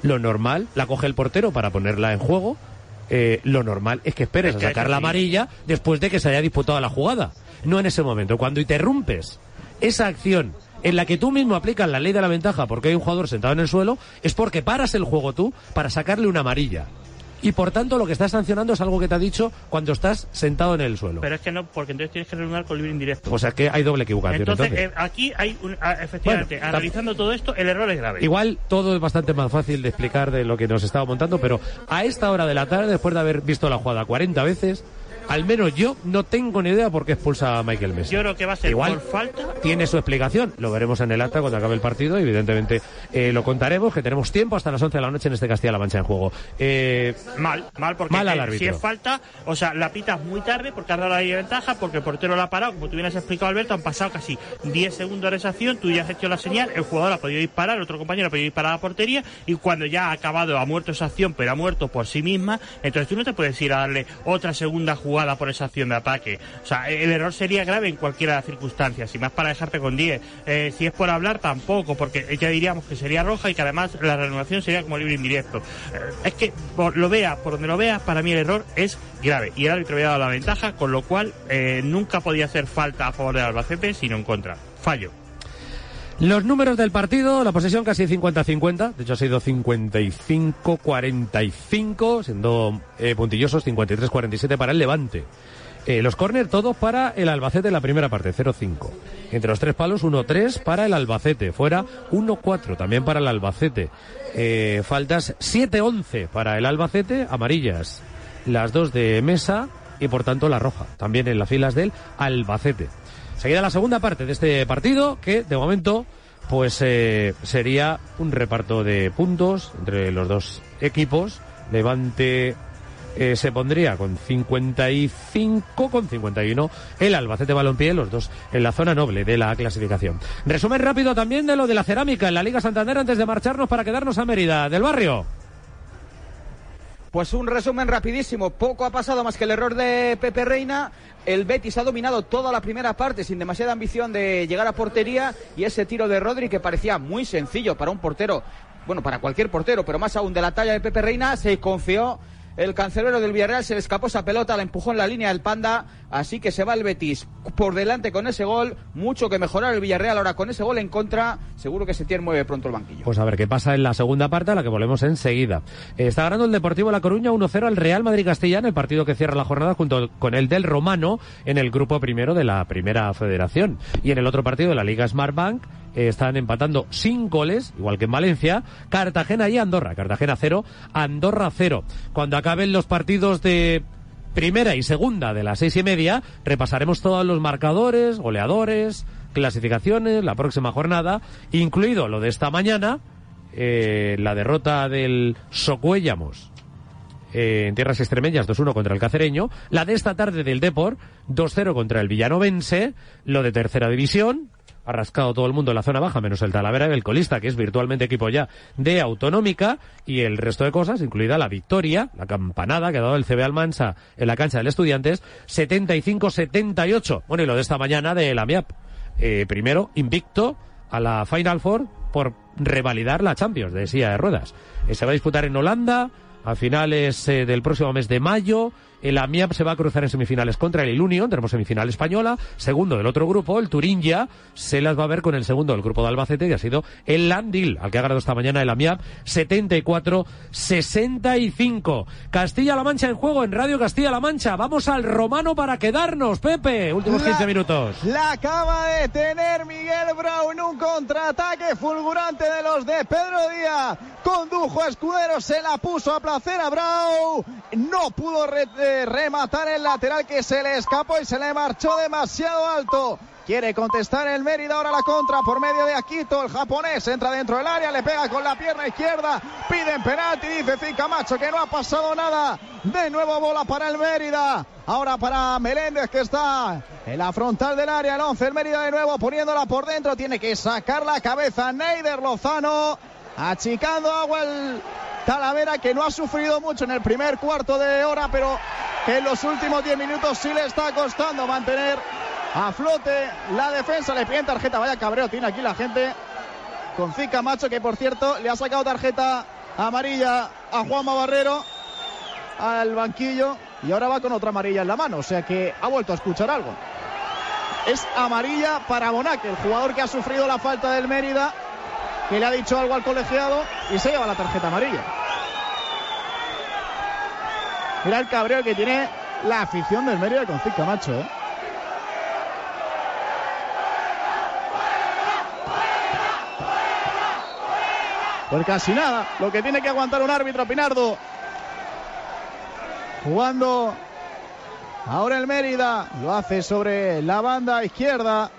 lo normal, la coge el portero para ponerla en juego, eh, lo normal es que esperes Es a sacar la amarilla después de que se haya disputado la jugada. No en ese momento. Cuando interrumpes esa acción en la que tú mismo aplicas la ley de la ventaja porque hay un jugador sentado en el suelo, es porque paras el juego tú para sacarle una amarilla. Y por tanto lo que estás sancionando es algo que te ha dicho cuando estás sentado en el suelo. Pero es que no, porque entonces tienes que reunir con libre indirecto. O sea que hay doble equivocación. entonces, entonces. eh, aquí hay, un- ah, efectivamente, Bueno, analizando todo esto, el error es grave. Igual todo es bastante más fácil de explicar de lo que nos estaba montando, pero a esta hora de la tarde, después de haber visto la jugada 40 veces, al menos yo no tengo ni idea por qué expulsa a Michael Messi. Yo creo que va a ser Igual por falta. tiene su explicación. Lo veremos en el acta cuando acabe el partido. Evidentemente eh, lo contaremos, que tenemos tiempo hasta las 11 de la noche en este Castilla-La Mancha en juego. Eh, Mal, mal, porque Mal al si es falta, o sea, la pitas muy tarde porque has dado la ventaja, porque el portero la ha parado, como tú bien has explicado, Alberto, han pasado casi 10 segundos de esa acción, tú ya has hecho la señal, el jugador ha podido disparar, el otro compañero ha podido disparar a la portería, y cuando ya ha acabado, ha muerto esa acción, pero ha muerto por sí misma, entonces tú no te puedes ir a darle otra segunda jugada por esa acción de ataque. O sea, el error sería grave en cualquiera de las circunstancias, y más para dejarte con 10. Eh, si es por hablar, tampoco, porque ya diríamos que sería roja y que además la reanudación sería como libre indirecto. Eh, es que por lo veas, por donde lo veas, para mí el error es grave. Y el árbitro había dado la ventaja, con lo cual eh, nunca podía hacer falta a favor del Albacete, sino en contra. Fallo. Los números del partido, la posesión casi 50-50, de hecho ha sido 55-45, siendo eh, puntillosos 53-47 para el Levante. Eh, los córner todos para el Albacete en la primera parte, 0-5. Entre los tres palos, 1-3 para el Albacete. Fuera, 1-4 también para el Albacete. Eh, faltas 7-11 para el Albacete, amarillas. Las dos de Mesa y por tanto la roja, también en las filas del Albacete. Seguida la segunda parte de este partido, que de momento pues eh, sería un reparto de puntos entre los dos equipos. Levante eh, se pondría con 55, con 51 el Albacete Balompié, los dos en la zona noble de la clasificación. Resumen rápido también de lo de la cerámica en la Liga Santander antes de marcharnos para quedarnos a Mérida del barrio. Pues un resumen rapidísimo. Poco ha pasado más que el error de Pepe Reina. El Betis ha dominado toda la primera parte sin demasiada ambición de llegar a portería y ese tiro de Rodri que parecía muy sencillo para un portero, bueno, para cualquier portero, pero más aún de la talla de Pepe Reina, se confió el cancerbero del Villarreal, se le escapó esa pelota, la empujó en la línea del Panda, así que se va el Betis por delante con ese gol, mucho que mejorar el Villarreal ahora con ese gol en contra, seguro que Setién mueve pronto el banquillo. Pues a ver qué pasa en la segunda parte, a la que volvemos enseguida. Está ganando el Deportivo La Coruña 1-0 al Real Madrid Castilla en el partido que cierra la jornada junto con el del Romano en el grupo primero de la Primera Federación. Y en el otro partido de la Liga Smartbank eh, están empatando sin goles, igual que en Valencia, Cartagena y Andorra. Cartagena 0, Andorra 0. Cuando acaben los partidos de primera y segunda de las seis y media, repasaremos todos los marcadores, goleadores, clasificaciones, la próxima jornada, incluido lo de esta mañana, eh, la derrota del Socuellamos eh, en tierras extremeñas 2-1 contra el Cacereño. La de esta tarde del Depor 2-0 contra el Villanovense. Lo de tercera división, ha todo el mundo en la zona baja, menos el Talavera y el colista, que es virtualmente equipo ya de Autonómica, y el resto de cosas, incluida la victoria, la campanada que ha dado el CB Almansa en la cancha del Estudiantes, 75-78. Bueno, y lo de esta mañana de la MIAP. Eh, primero, invicto a la Final Four por revalidar la Champions de silla de ruedas. Eh, se va a disputar en Holanda a finales eh, del próximo mes de mayo. El AMIAP se va a cruzar en semifinales contra el Ilunion, tenemos semifinal española, segundo del otro grupo, el Turingia, se las va a ver con el segundo del grupo de Albacete, que ha sido el Landil, al que ha ganado esta mañana el AMIAP, 74-65. Castilla-La Mancha en juego en Radio Castilla-La Mancha. Vamos al romano para quedarnos, Pepe. Últimos 15 minutos. La acaba de tener Miguel Brown, un contraataque fulgurante de los de Pedro Díaz. Condujo a Escudero, se la puso a placer a Brown. No pudo re rematar el lateral que se le escapó y se le marchó demasiado alto. Quiere contestar el Mérida ahora la contra por medio de Aquito. El japonés entra dentro del área, le pega con la pierna izquierda. Piden penalti, dice Fica Macho que no ha pasado nada. De nuevo bola para el Mérida. Ahora para Meléndez que está en la frontal del área. El 11, el Mérida de nuevo poniéndola por dentro. Tiene que sacar la cabeza Neider Lozano. Achicando agua el Talavera que no ha sufrido mucho en el primer cuarto de hora, pero en los últimos 10 minutos sí le está costando mantener a flote la defensa. Le piden tarjeta, vaya cabreo tiene aquí la gente con Zica Macho, que por cierto le ha sacado tarjeta amarilla a Juanma Barrero al banquillo y ahora va con otra amarilla en la mano, o sea que ha vuelto a escuchar algo. Es amarilla para Bonac, el jugador que ha sufrido la falta del Mérida que le ha dicho algo al colegiado y se lleva la tarjeta amarilla. Mira el cabreo que tiene la afición del Mérida con Cic Camacho. ¿eh? Pues casi nada, lo que tiene que aguantar un árbitro Pinardo. Jugando ahora el Mérida, lo hace sobre la banda izquierda,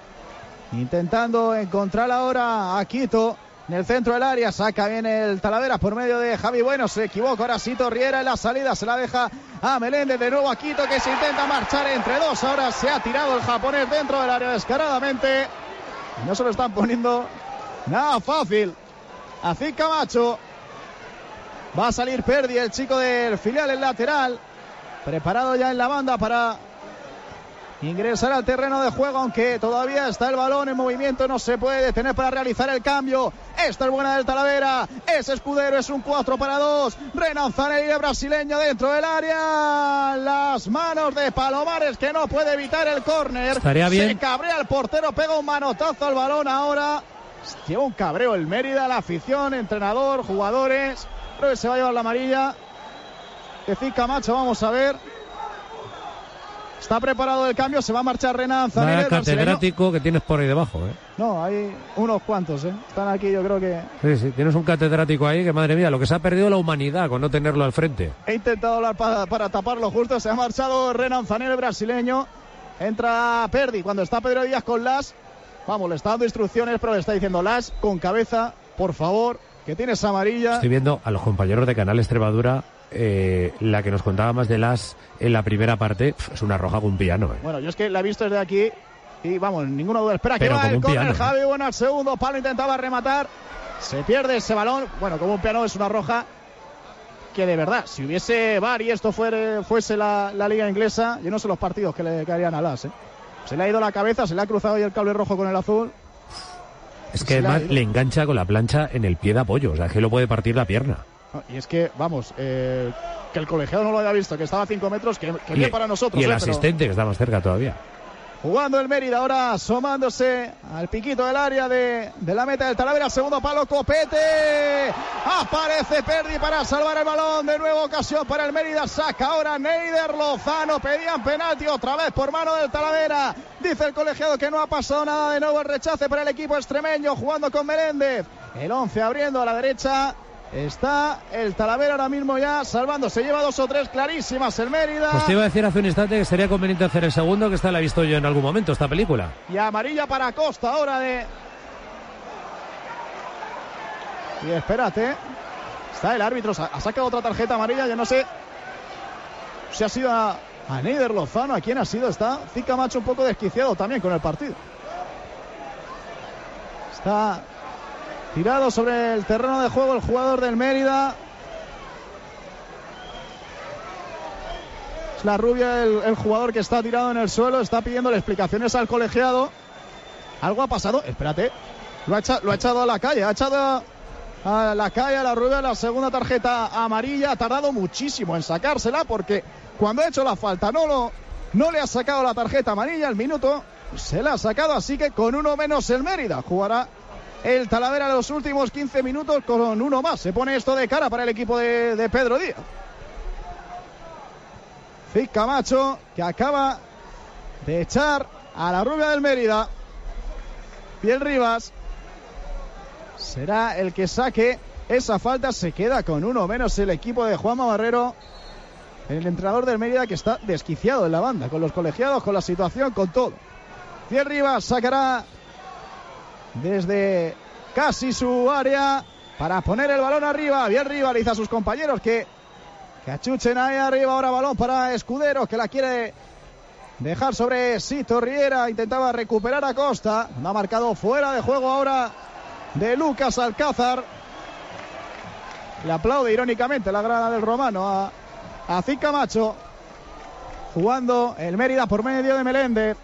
intentando encontrar ahora a Quito en el centro del área. Saca bien el Talavera por medio de Javi Bueno. Se equivoca ahora Sito Riera en la salida. Se la deja a Meléndez. De nuevo a Quito que se intenta marchar entre dos. Ahora se ha tirado el japonés dentro del área descaradamente. No se lo están poniendo nada fácil. A Camacho. Va a salir Perdi, el chico del filial, el lateral. Preparado ya en la banda para ingresar al terreno de juego, aunque todavía está el balón en movimiento, no se puede detener para realizar el cambio. Esta es buena del Talavera, es Escudero, es un 4 para 2. Renan Zanetti, brasileño dentro del área. Las manos de Palomares que no puede evitar el córner. Estaría bien. Se cabrea el portero, pega un manotazo al balón ahora. Lleva un cabreo el Mérida, la afición, entrenador, jugadores. Creo que se va a llevar la amarilla. Que Camacho, vamos a ver. Está preparado el cambio, se va a marchar Renan Zanelli. el catedrático que tienes por ahí debajo, ¿eh? No, hay unos cuantos, ¿eh? Están aquí, yo creo que. Sí, sí, tienes un catedrático ahí que, madre mía, lo que se ha perdido la humanidad con no tenerlo al frente. He intentado hablar para, taparlo justo, se ha marchado Renan Zanelli, brasileño. Entra Perdi cuando está Pedro Díaz con Las. Vamos, le está dando instrucciones, pero le está diciendo Las con cabeza, por favor, que tienes amarilla. Estoy viendo a los compañeros de Canal Extremadura eh, la que nos contaba más de las en la primera parte es una roja con un piano. Eh. Bueno, yo es que la he visto desde aquí y vamos, ninguna duda. Espera, que va el corner, ¿eh? Javi, bueno, al segundo palo intentaba rematar, se pierde ese balón. Bueno, como un piano es una roja que de verdad, si hubiese VAR y esto fuese la, liga inglesa, yo no sé los partidos que le caerían a las. Se le ha ido la cabeza, se le ha cruzado ahí el cable rojo con el azul. Es que además le engancha con la plancha en el pie de apoyo, o sea, que lo puede partir la pierna. Y es que, vamos, eh, que el colegiado no lo haya visto, que estaba a 5 metros, que, bien para nosotros. Y el eh, asistente, que está más cerca todavía. Jugando el Mérida, ahora asomándose al piquito del área de, de la meta del Talavera. Segundo palo, Copete. Aparece Perdi para salvar el balón. De nuevo ocasión para el Mérida. Saca ahora Neider Lozano. Pedían penalti otra vez por mano del Talavera. Dice el colegiado que no ha pasado nada de nuevo el rechace para el equipo extremeño jugando con Meléndez. El 11 abriendo a la derecha. Está el Talavera ahora mismo ya salvando. Se lleva dos o tres clarísimas el Mérida. Pues te iba a decir hace un instante que sería conveniente hacer el segundo, que esta la he visto yo en algún momento, esta película. Y amarilla para Costa ahora de. Y espérate. Está el árbitro. Ha sacado otra tarjeta amarilla. Yo no sé Se ha sido a, a Neider Lozano. ¿A quién ha sido? Está Zika Macho un poco desquiciado también con el partido. Está tirado sobre el terreno de juego el jugador del Mérida. Es la rubia el, jugador que está tirado en el suelo. Está pidiéndole explicaciones al colegiado. Algo ha pasado. Espérate. Lo ha, ha echado a la calle. Ha echado a, la calle a la rubia la segunda tarjeta amarilla. Ha tardado muchísimo en sacársela porque cuando ha hecho la falta no, lo, no le ha sacado la tarjeta amarilla. El minuto se la ha sacado. Así que con uno menos el Mérida jugará el Talavera los últimos 15 minutos con uno más. Se pone esto de cara para el equipo de, Pedro Díaz. Fic Camacho que acaba de echar a la rubia del Mérida. Piel Rivas será el que saque esa falta. Se queda con uno menos el equipo de Juanma Barrero. El entrenador del Mérida que está desquiciado en la banda, con los colegiados, con la situación, con todo. Piel Rivas sacará desde casi su área para poner el balón arriba. Bien dice a sus compañeros que, que achuchen ahí arriba. Ahora balón para Escuderos que la quiere dejar sobre Sito Riera. Intentaba recuperar a Costa. No ha marcado fuera de juego ahora de Lucas Alcázar. Le aplaude irónicamente la grada del romano a, a Camacho. Jugando el Mérida por medio de Meléndez.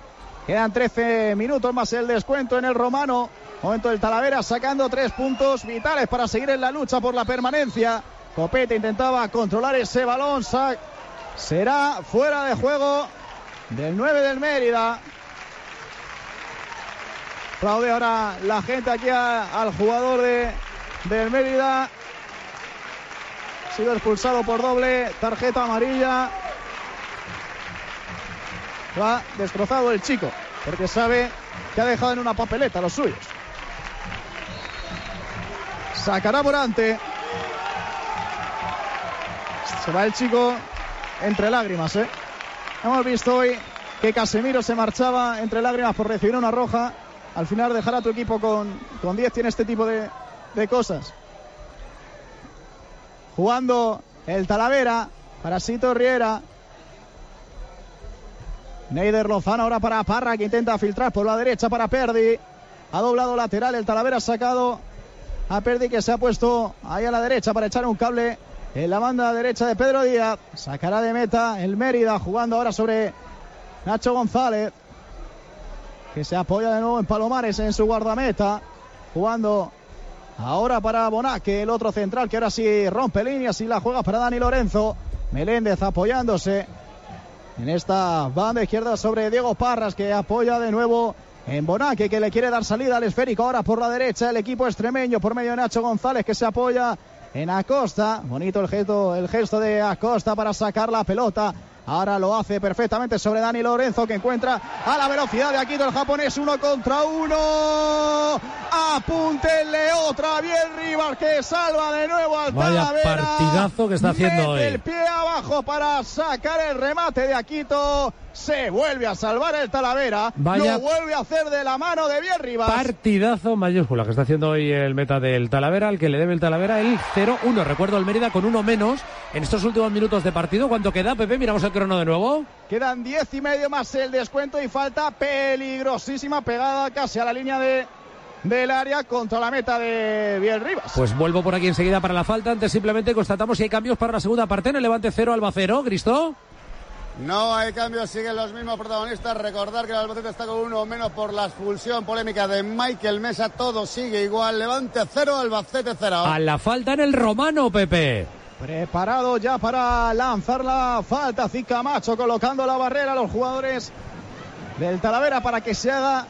Quedan 13 minutos más el descuento en el romano. Momento del Talavera sacando tres puntos vitales para seguir en la lucha por la permanencia. Copete intentaba controlar ese balón. Será fuera de juego del 9 del Mérida. Aplaude ahora la gente aquí al jugador de, del Mérida. Ha sido expulsado por doble tarjeta amarilla. Va destrozado el chico, porque sabe que ha dejado en una papeleta los suyos. Sacará Morante. Se va el chico entre lágrimas, ¿eh? Hemos visto hoy que Casemiro se marchaba entre lágrimas por recibir una roja. Al final dejar a tu equipo con, con 10 tiene este tipo de, de cosas. Jugando el Talavera para Sito Riera. Neider Lozano ahora para Parra que intenta filtrar por la derecha para Perdi. Ha doblado lateral el Talavera ha sacado a Perdi que se ha puesto ahí a la derecha para echar un cable en la banda derecha de Pedro Díaz. Sacará de meta el Mérida jugando ahora sobre Nacho González que se apoya de nuevo en Palomares en su guardameta. Jugando ahora para Bonaque, el otro central que ahora sí rompe líneas y la juega para Dani Lorenzo. Meléndez apoyándose en esta banda izquierda sobre Diego Parras que apoya de nuevo en Bonaque que le quiere dar salida al esférico ahora por la derecha el equipo extremeño por medio de Nacho González que se apoya en Acosta bonito el gesto, el gesto de Acosta para sacar la pelota Ahora lo hace perfectamente sobre Dani Lorenzo que encuentra a la velocidad de Aquito el japonés uno contra uno. Apúntenle otra bien Rivas que salva de nuevo al Vaya Talavera. partidazo que está haciendo Mete hoy. el pie abajo para sacar el remate de Aquito. Se vuelve a salvar el Talavera. Vaya- Lo vuelve a hacer de la mano de bien Rivas. Partidazo mayúscula que está haciendo hoy el meta del Talavera, al que le debe el Talavera el 0-1. Recuerdo el Mérida con uno menos en estos últimos minutos de partido. ¿Cuánto queda, Pepe? Miramos el crono de nuevo. Quedan diez y medio más el descuento y falta peligrosísima pegada casi a la línea de, del área contra la meta de Biel Rivas. Pues vuelvo por aquí enseguida para la falta. Antes simplemente constatamos si hay cambios para la segunda parte en el Levante 0, Alba 0. ¿Cristo? No hay cambios, siguen los mismos protagonistas. Recordar que el Albacete está con uno menos por la expulsión polémica de Michael Mesa. Todo sigue igual. Levante cero, Albacete cero. A la falta en el Romano, Pepe. Preparado ya para lanzar la falta. Camacho colocando la barrera a los jugadores del Talavera para que se haga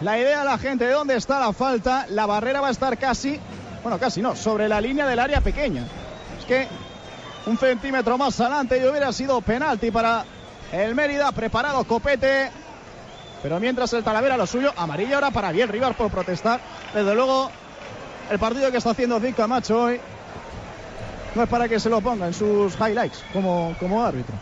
la idea a la gente de dónde está la falta. La barrera va a estar casi, bueno, casi no, sobre la línea del área pequeña. Es que un centímetro más adelante y hubiera sido penalti para el Mérida. Preparado Copete. Pero mientras el Talavera lo suyo, amarilla ahora para bien Rivas por protestar. Desde luego, el partido que está haciendo Zic Camacho hoy no es para que se lo ponga en sus highlights como, como árbitro.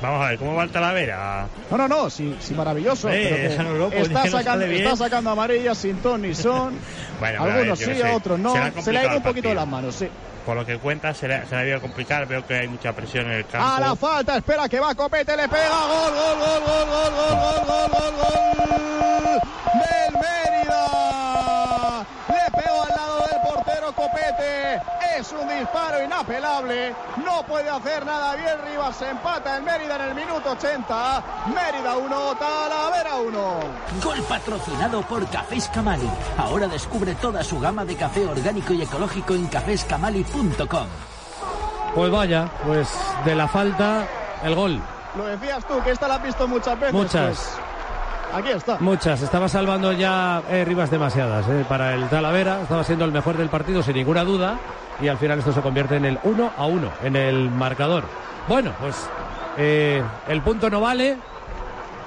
Vamos a ver, ¿cómo va el Talavera? No, no, no, sí, sí maravilloso. Pero loco, está, no sacando, está sacando amarillas sin ton ni son. Bueno, ver, Algunos yo sí, otros no. Se le ha ido un poquito de las manos, sí. Por lo que cuenta se le, se ha ido a complicar. Veo que hay mucha presión en el campo. A la falta, espera que va Copete, le pega, gol, gol, gol, gol, gol, gol, gol, gol, gol, gol del Mérida. Le pegó al lado del portero Copete. Es un disparo inapelable. No puede hacer nada bien. Rivas se empata el Mérida en el minuto 80. Mérida 1, Talavera 1. Gol patrocinado por Cafés Camali. Ahora descubre toda su gama de café orgánico y ecológico en caféscamali.com. Pues vaya, pues de la falta, el gol. Lo decías tú, que esta la has visto muchas veces. Muchas. pues, aquí está. Muchas, estaba salvando ya eh, Rivas demasiadas eh, para el Talavera, estaba siendo el mejor del partido sin ninguna duda y al final esto se convierte en el 1 a 1 en el marcador. Bueno, pues eh, el punto no vale,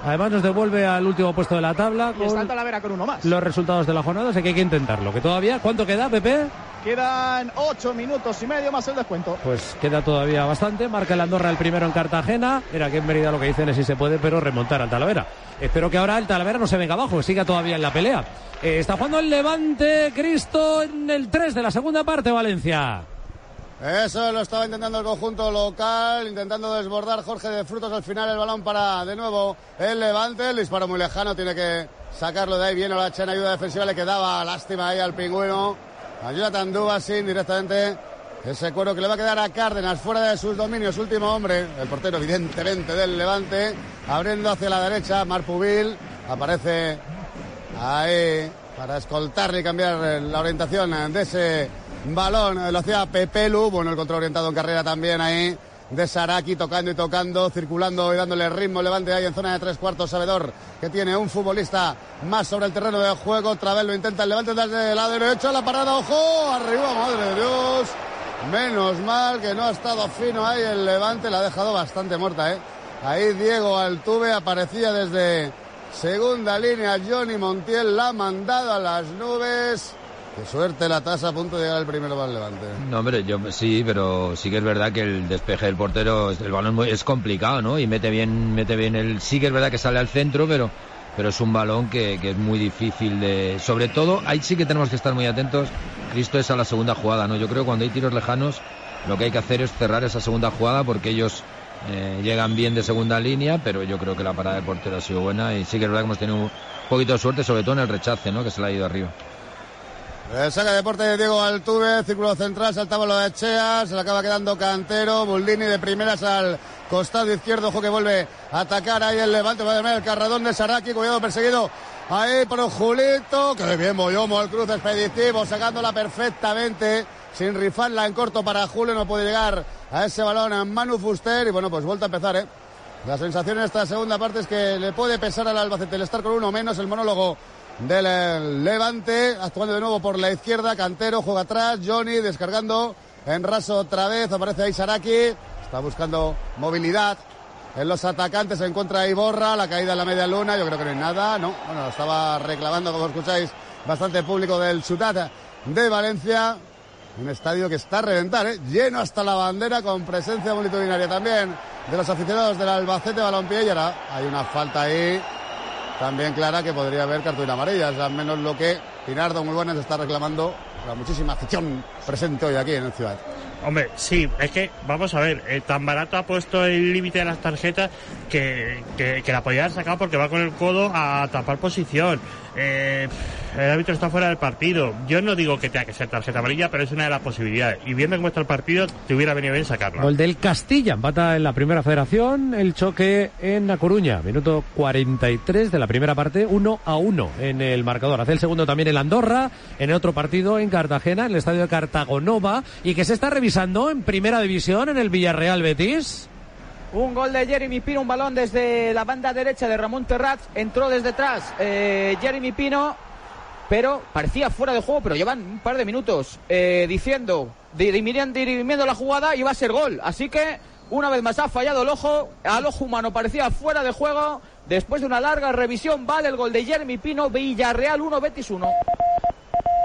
además nos devuelve al último puesto de la tabla Y está el Talavera con uno más. los resultados de la jornada, así que hay que intentarlo, que todavía, ¿cuánto queda, Pepe? Quedan ocho minutos y medio más el descuento. Pues queda todavía bastante. Marca el Andorra el primero en Cartagena. Era que en Mérida lo que dicen es si se puede, pero remontar al Talavera. Espero que ahora el Talavera no se venga abajo, que siga todavía en la pelea. Eh, está jugando el Levante Cristo en el 3 de la segunda parte, Valencia. Eso lo estaba intentando el conjunto local, intentando desbordar Jorge de Frutos. Al final el balón para de nuevo el Levante. El disparo muy lejano, tiene que sacarlo de ahí. Viene la en ayuda defensiva, le quedaba lástima ahí al pingüino. Ayuda Tandúa sin directamente ese cuero que le va a quedar a Cárdenas fuera de sus dominios. Último hombre, el portero evidentemente del Levante. Abriendo hacia la derecha, Marpubil. Aparece ahí para escoltarle y cambiar la orientación de ese balón. Lo hacía Pepelu. Bueno, el control orientado en carrera también ahí. De Saraki tocando y tocando, circulando y dándole ritmo. Levante ahí en zona de tres cuartos. Sabedor que tiene un futbolista más sobre el terreno de juego. Otra lo intenta el Levante desde el lado derecho. La parada, ojo, arriba, madre de Dios. Menos mal que no ha estado fino ahí el Levante. La ha dejado bastante muerta, ¿eh? Ahí Diego Altuve aparecía desde segunda línea. Johnny Montiel la ha mandado a las nubes. Qué suerte la tasa a punto de llegar el primero para Levante. No, hombre, yo sí, pero sí que es verdad que el despeje del portero, el balón es complicado, ¿no? Y mete bien, mete bien el. Sí que es verdad que sale al centro, pero, pero es un balón que, que es muy difícil de. Sobre todo, ahí sí que tenemos que estar muy atentos. Cristo es a la segunda jugada, ¿no? Yo creo que cuando hay tiros lejanos, lo que hay que hacer es cerrar esa segunda jugada porque ellos eh, llegan bien de segunda línea, pero yo creo que la parada del portero ha sido buena y sí que es verdad que hemos tenido un poquito de suerte, sobre todo en el rechace, ¿no? Que se le ha ido arriba. Eh, saca de deporte de Diego Altuve, círculo central, saltaba lo de Echea, se le acaba quedando Cantero, Buldini de primeras al costado izquierdo, ojo que vuelve a atacar ahí el levante, va a tener el carradón de Saraki, cuidado perseguido ahí por Julito, que bien Boyomo, el cruce expeditivo, sacándola perfectamente, sin rifarla en corto para Julio, no puede llegar a ese balón a Manu Fuster, y bueno, pues vuelta a empezar, ¿eh? La sensación en esta segunda parte es que le puede pesar al Albacete el estar con uno menos, el monólogo del eh, Levante, actuando de nuevo por la izquierda, Cantero juega atrás, Johnny descargando en raso otra vez, aparece ahí Saraki, está buscando movilidad en los atacantes, se encuentra Iborra, la caída en la media luna, yo creo que no hay nada, no, bueno, estaba reclamando, como escucháis, bastante público del Ciutat de Valencia, un estadio que está a reventar, ¿eh? lleno hasta la bandera con presencia multitudinaria también de los aficionados del Albacete Balompié y ahora hay una falta ahí también clara que podría haber cartulina amarilla, es al menos lo que Pinardo muy buenas está reclamando la muchísima afición presente hoy aquí en el Ciudad. Hombre, sí, es que, vamos a ver, eh, tan barato ha puesto el límite de las tarjetas que, que, que la podía haber porque va con el codo a tapar posición. Eh, el árbitro está fuera del partido. Yo no digo que tenga que ser tarjeta amarilla, pero es una de las posibilidades. Y viendo cómo está el partido, te hubiera venido bien sacarla. Gol del Castilla, empata en la primera federación, el choque en La Coruña, minuto 43 de la primera parte, 1 a 1 en el marcador. Hace el segundo también el Andorra, en otro partido en Cartagena, en el estadio de Cartagonova, y que se está revisando en primera división en el Villarreal Betis. Un gol de Jeremy Pino, un balón desde la banda derecha de Ramón Terraz. Entró desde atrás eh, Jeremy Pino, pero parecía fuera de juego, pero llevan un par de minutos eh, diciendo, dirimiendo, la jugada y va a ser gol. Así que una vez más ha fallado el ojo, al ojo humano parecía fuera de juego. Después de una larga revisión, vale el gol de Jeremy Pino, Villarreal 1, Betis 1.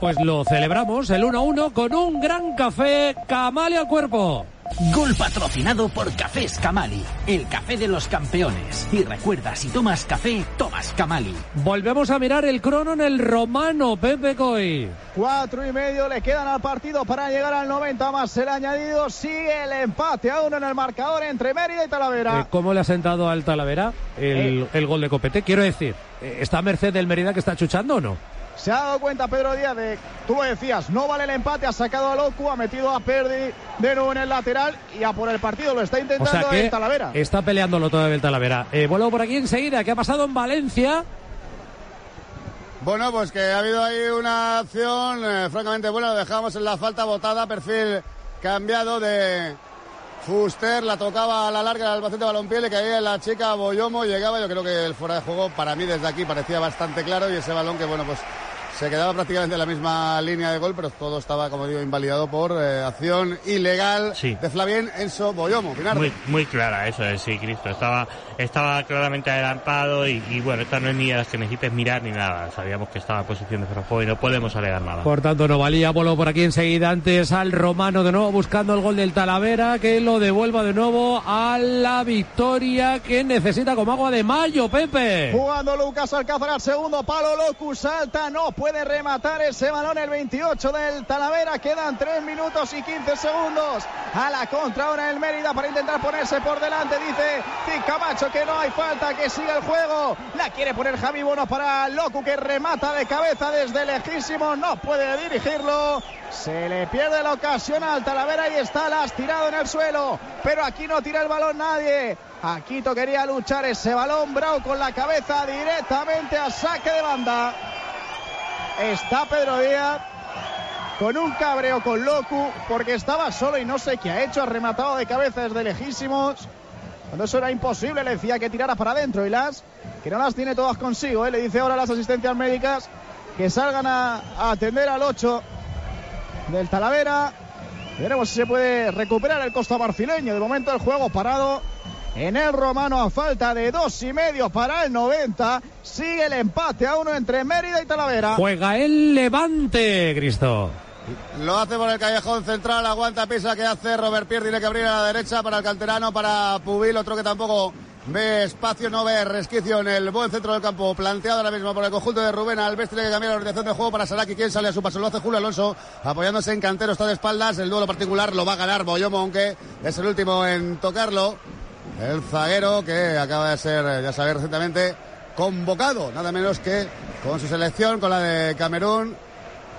Pues lo celebramos, el 1 a 1 con un gran café Camale al cuerpo. Gol patrocinado por Cafés Camali, el café de los campeones. Y recuerda, si tomas café, tomas Camali. Volvemos a mirar el crono en el romano, Pepe Coy. Cuatro y medio le quedan al partido para llegar al 90 más el añadido. Sigue el empate a uno en el marcador entre Mérida y Talavera. Eh, ¿Cómo le ha sentado al Talavera el, eh. el gol de Copete? Quiero decir, eh, ¿está a merced del Mérida que está chuchando o no? Se ha dado cuenta Pedro Díaz de, tú lo decías, no vale el empate, ha sacado a Locu, ha metido a Perdi de nuevo en el lateral y a por el partido lo está intentando el Talavera. Está peleándolo todavía el Talavera. Eh, vuelvo por aquí enseguida, ¿qué ha pasado en Valencia? Bueno, pues que ha habido ahí una acción eh, francamente buena, lo dejamos en la falta botada, perfil cambiado de Fuster, la tocaba a la larga el Albacete Balompié, le caía la chica Boyomo, llegaba, yo creo que el fuera de juego para mí desde aquí parecía bastante claro y ese balón que bueno pues se quedaba prácticamente en la misma línea de gol, pero todo estaba, como digo, invalidado por eh, acción ilegal de Flavien Enso Boyomo. Muy, muy clara, eso es, sí, Cristo. Estaba, estaba claramente adelantado y, bueno, esta no es ni de las que necesites mirar ni nada. Sabíamos que estaba en posición de juego y no podemos alegar nada. Por tanto, no valía. Vuelvo por aquí enseguida antes al Romano de nuevo buscando el gol del Talavera que lo devuelva de nuevo a la victoria que necesita como agua de mayo, Pepe. Jugando Lucas Alcázar al segundo palo, Locus salta, no puede puede rematar ese balón el 28 del Talavera. Quedan 3 minutos y 15 segundos. A la contra ahora el Mérida para intentar ponerse por delante. Dice Camacho que no hay falta, que sigue el juego. La quiere poner Javi Bono para Locu que remata de cabeza desde lejísimo. No puede dirigirlo. Se le pierde la ocasión al Talavera y está las tirado en el suelo. Pero aquí no tira el balón nadie. Aquito quería luchar ese balón. Bravo con la cabeza directamente a saque de banda está Pedro Díaz con un cabreo con Locu porque estaba solo y no sé qué ha hecho, ha rematado de cabeza desde lejísimos. Cuando eso era imposible, le decía que tirara para adentro y las que no las tiene todas consigo. ¿eh? Le dice ahora a las asistencias médicas que salgan a, atender al 8 del Talavera. Veremos si se puede recuperar el costo marfileño. De momento el juego parado en el romano a falta de dos y medio para el 90. Sigue el empate a uno entre Mérida y Talavera. Juega el Levante, Cristo. Lo hace por el callejón central, aguanta pisa que hace Robert Pierre, tiene que abrir a la derecha para el canterano, para Pubil, otro que tampoco ve espacio, no ve resquicio en el buen centro del campo, planteado ahora mismo por el conjunto de Rubén Alves, tiene que cambiar la orientación de juego para Saraki, quien sale a su paso, lo hace Julio Alonso, apoyándose en cantero, está de espaldas, el duelo particular lo va a ganar Boyomo, aunque es el último en tocarlo, el zaguero que acaba de ser, ya sabéis recientemente, convocado, nada menos que con su selección, con la de Camerún,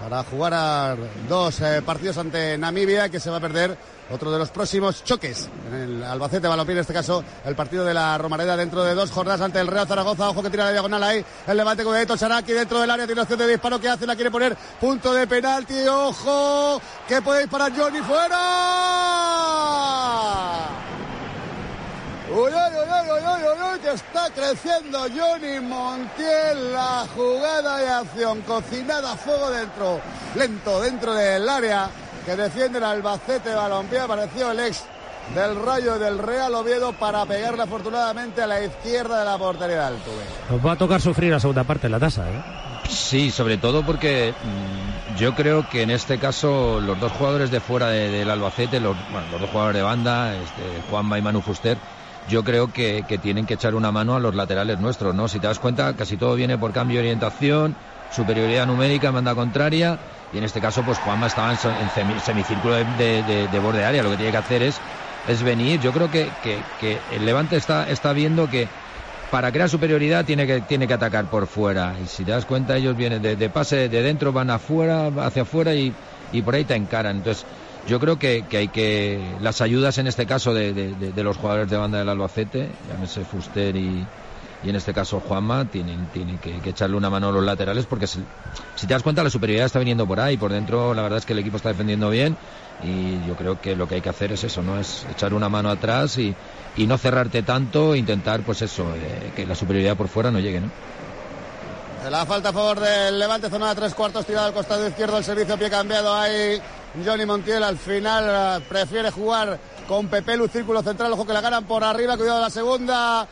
para jugar a dos eh, partidos ante Namibia, que se va a perder otro de los próximos choques en el Albacete Balompié, en este caso el partido de la Romareda dentro de dos jornadas ante el Real Zaragoza. Ojo que tira la diagonal ahí, el levante con Eto Charaki dentro del área, tiene opción de disparo que hace, la quiere poner punto de penalti. Ojo, que puede disparar Johnny fuera. Uy, uy, uy, uy, uy, que está creciendo Johnny Montiel. La jugada de acción cocinada a fuego dentro, lento dentro del área que defiende el Albacete Balompié. Apareció el ex del Rayo del Real Oviedo para pegarle afortunadamente a la izquierda de la portería de Altuve. Nos va a tocar sufrir la segunda parte en la tasa, ¿eh? Sí, sobre todo porque mm, yo creo que en este caso los dos jugadores de fuera del Albacete, los, bueno, los dos jugadores de banda, este, Juanma y Manu Fuster, yo creo que, tienen que echar una mano a los laterales nuestros, ¿no? Si te das cuenta, casi todo viene por cambio de orientación, superioridad numérica, banda contraria, y en este caso, pues Juanma estaba en, semicírculo de, borde área, lo que tiene que hacer es, venir. Yo creo que, el Levante está, está viendo que para crear superioridad tiene que, tiene que atacar por fuera, y si te das cuenta, ellos vienen de, pase de dentro, van afuera, hacia afuera y, y por ahí te encaran. Entonces, yo creo que, hay que las ayudas en este caso de, los jugadores de banda del Albacete, llámese Fuster y, y en este caso Juanma, tienen, tienen que, echarle una mano a los laterales porque si, te das cuenta la superioridad está viniendo por ahí, por dentro la verdad es que el equipo está defendiendo bien y yo creo que lo que hay que hacer es eso, ¿no? Es echar una mano atrás y, y no cerrarte tanto, intentar pues eso, eh, que la superioridad por fuera no llegue, ¿no? La falta a favor del Levante, zona de tres cuartos, tirado al costado izquierdo, el servicio pie cambiado ahí. Johnny Montiel al final eh, prefiere jugar con Pepe Luz, círculo central, ojo que la ganan por arriba, cuidado la segunda.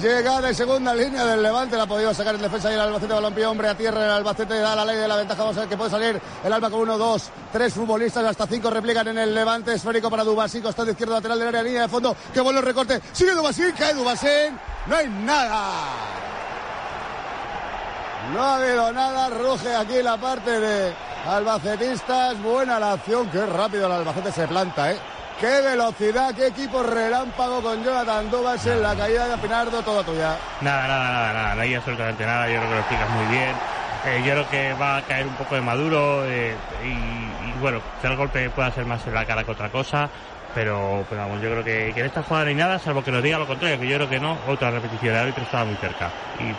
llegada de segunda línea del Levante, la ha podido sacar en defensa y el Albacete balompié, hombre a tierra, el Albacete da la ley de la ventaja, vamos a ver que puede salir el Alba con uno, dos, tres futbolistas, hasta cinco replican en el Levante, esférico para Dubasín, costado de izquierda lateral del área, línea de fondo, qué bueno el recorte, sigue Dubasín, cae Dubasín, no hay nada. No ha habido nada, ruge aquí la parte de albacetistas, buena la acción, qué rápido el Albacete se planta, eh. Qué velocidad, qué equipo relámpago con Jonathan Dubas en la caída de Pinardo, todo tuya. Nada, nada, nada, nada, no hay absolutamente nada, yo creo que lo explicas muy bien. Eh, yo creo que va a caer un poco de maduro eh, y, bueno, que el golpe pueda ser más en la cara que otra cosa. Pero, vamos, yo creo que, en esta jugada no hay nada, salvo que nos diga lo contrario, que yo creo que no. Otra repetición, el árbitro estaba muy cerca. Y eh,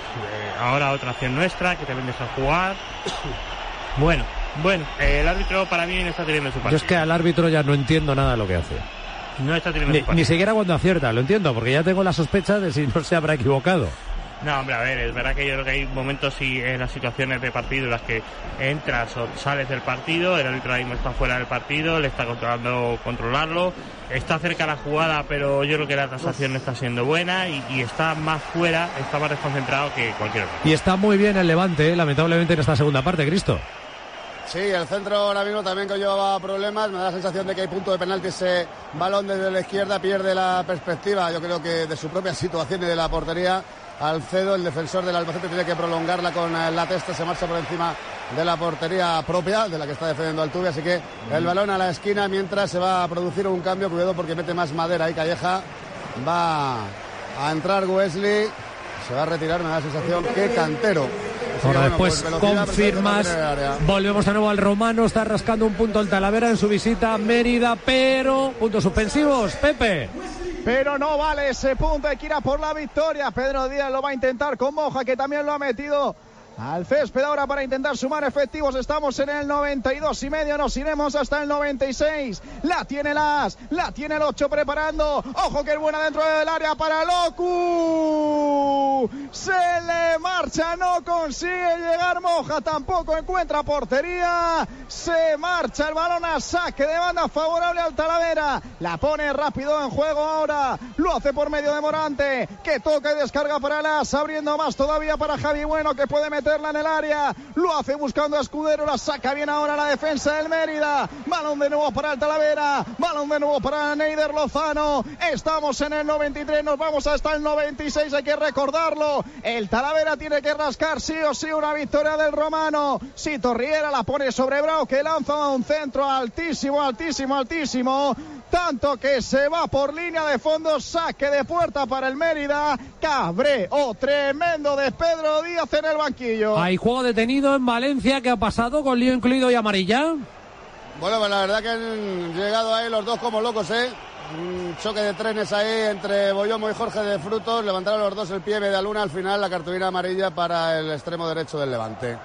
ahora otra acción nuestra, que también deja jugar. Bueno, bueno, eh, el árbitro para mí no está teniendo su partido. Yo es que al árbitro ya no entiendo nada de lo que hace. No está teniendo Ni, su ni siquiera cuando acierta, lo entiendo, porque ya tengo la sospecha de si no se habrá equivocado. No, hombre, a ver, es verdad que yo creo que hay momentos y en las situaciones de partido en las que entras o sales del partido, el árbitro ahora mismo está fuera del partido, le está controlando controlarlo, está cerca la jugada, pero yo creo que la transacción no está siendo buena y, y está más fuera, está más desconcentrado que cualquier otro. Y está muy bien el Levante, eh, lamentablemente en esta segunda parte, Cristo. Sí, el centro ahora mismo también que llevaba problemas. Me da la sensación de que hay punto de penalti. Ese balón desde la izquierda pierde la perspectiva, yo creo que de su propia situación y de la portería. Alcedo, el defensor del Albacete, tiene que prolongarla con eh, la testa. Se marcha por encima de la portería propia, de la que está defendiendo Altuve. Así que el balón a la esquina mientras se va a producir un cambio. Cuidado porque mete más madera ahí Calleja. Va a entrar Wesley. Se va a retirar, me da la sensación que Cantero. Ahora bueno, después pues, confirmas, volvemos de nuevo al romano, está rascando un punto el Talavera en su visita a Mérida, pero puntos suspensivos, Pepe. Pero no vale ese punto, hay que ir a por la victoria. Pedro Díaz lo va a intentar con Moja, que también lo ha metido al césped ahora para intentar sumar efectivos. Estamos en el 92 y medio, nos iremos hasta el 96. La tiene Las, la tiene el 8 preparando. Ojo que es buena dentro del área para Locu. Se le marcha, no consigue llegar Moja, tampoco encuentra portería. Se marcha el balón a saque de banda favorable al Talavera. La pone rápido en juego ahora. Lo hace por medio de Morante, que toca y descarga para Las, abriendo más todavía para Javi Bueno, que puede en el área. Lo hace buscando a Escudero, la saca bien ahora la defensa del Mérida. Balón de nuevo para el Talavera. Balón de nuevo para Neider Lozano. Estamos en el 93, nos vamos hasta el 96, hay que recordarlo. El Talavera tiene que rascar sí o sí una victoria del Romano. Si Torriera la pone sobre Bravo, que lanza un centro altísimo, altísimo, altísimo. Tanto que se va por línea de fondo, saque de puerta para el Mérida. Cabreo tremendo de Pedro Díaz en el banquillo. Hay juego detenido en Valencia que ha pasado con lío incluido y amarilla. Bueno, pues la verdad que han llegado ahí los dos como locos, ¿eh? Un choque de trenes ahí entre Boyomo y Jorge de Frutos. Levantaron los dos el pie de Luna. Al final la cartulina amarilla para el extremo derecho del Levante.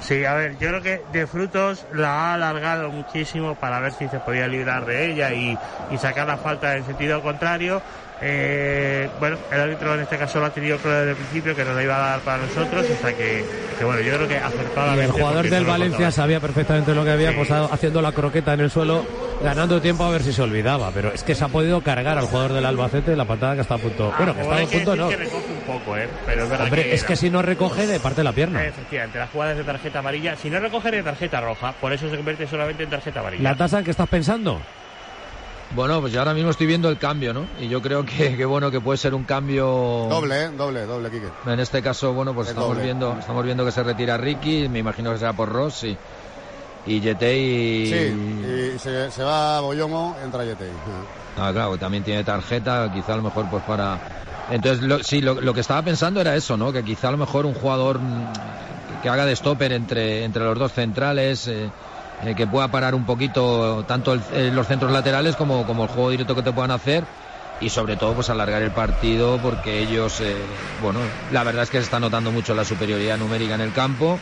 Sí, a ver, yo creo que de frutos la ha alargado muchísimo para ver si se podía librar de ella y, y sacar la falta en sentido contrario. Eh, bueno, el árbitro en este caso lo ha tenido claro desde el principio que nos la iba a dar para nosotros, o sea que, que bueno, yo creo que Y acertadamente. el jugador del no Valencia sabía perfectamente lo que había, Sí. pues ha- haciendo la croqueta en el suelo, ganando tiempo a ver si se olvidaba. Pero es que se ha podido cargar al jugador del Albacete la patada que está a punto. bueno, que Ah, está hay a punto, no. que recoge un poco, ¿eh? Pero es Hombre, es no. que si no recoge, de parte la pierna. Efectivamente, las jugadas de tarjeta amarilla, si no recoge de tarjeta roja, por eso se convierte solamente en tarjeta amarilla. ¿La tasa que estás pensando? Bueno, pues yo ahora mismo estoy viendo el cambio, ¿no? Y yo creo que, que bueno, que puede ser un cambio. Doble, ¿eh? Doble, doble, Quique. En este caso, bueno, pues Es estamos doble. viendo, estamos viendo que se retira Ricky, me imagino que será por Ross y, Yetei. Sí, y se, se va Boyomo, entra Yetei. Ah, claro, que también tiene tarjeta, quizá a lo mejor pues para... Entonces, lo- sí, lo, lo que estaba pensando era eso, ¿no? Que quizá a lo mejor un jugador mm, que, que haga de stopper entre, entre los dos centrales, eh, eh, que pueda parar un poquito tanto eh, los centros laterales como, como el juego directo que te puedan hacer y sobre todo pues alargar el partido porque ellos, eh, bueno, la verdad es que se está notando mucho la superioridad numérica en el campo.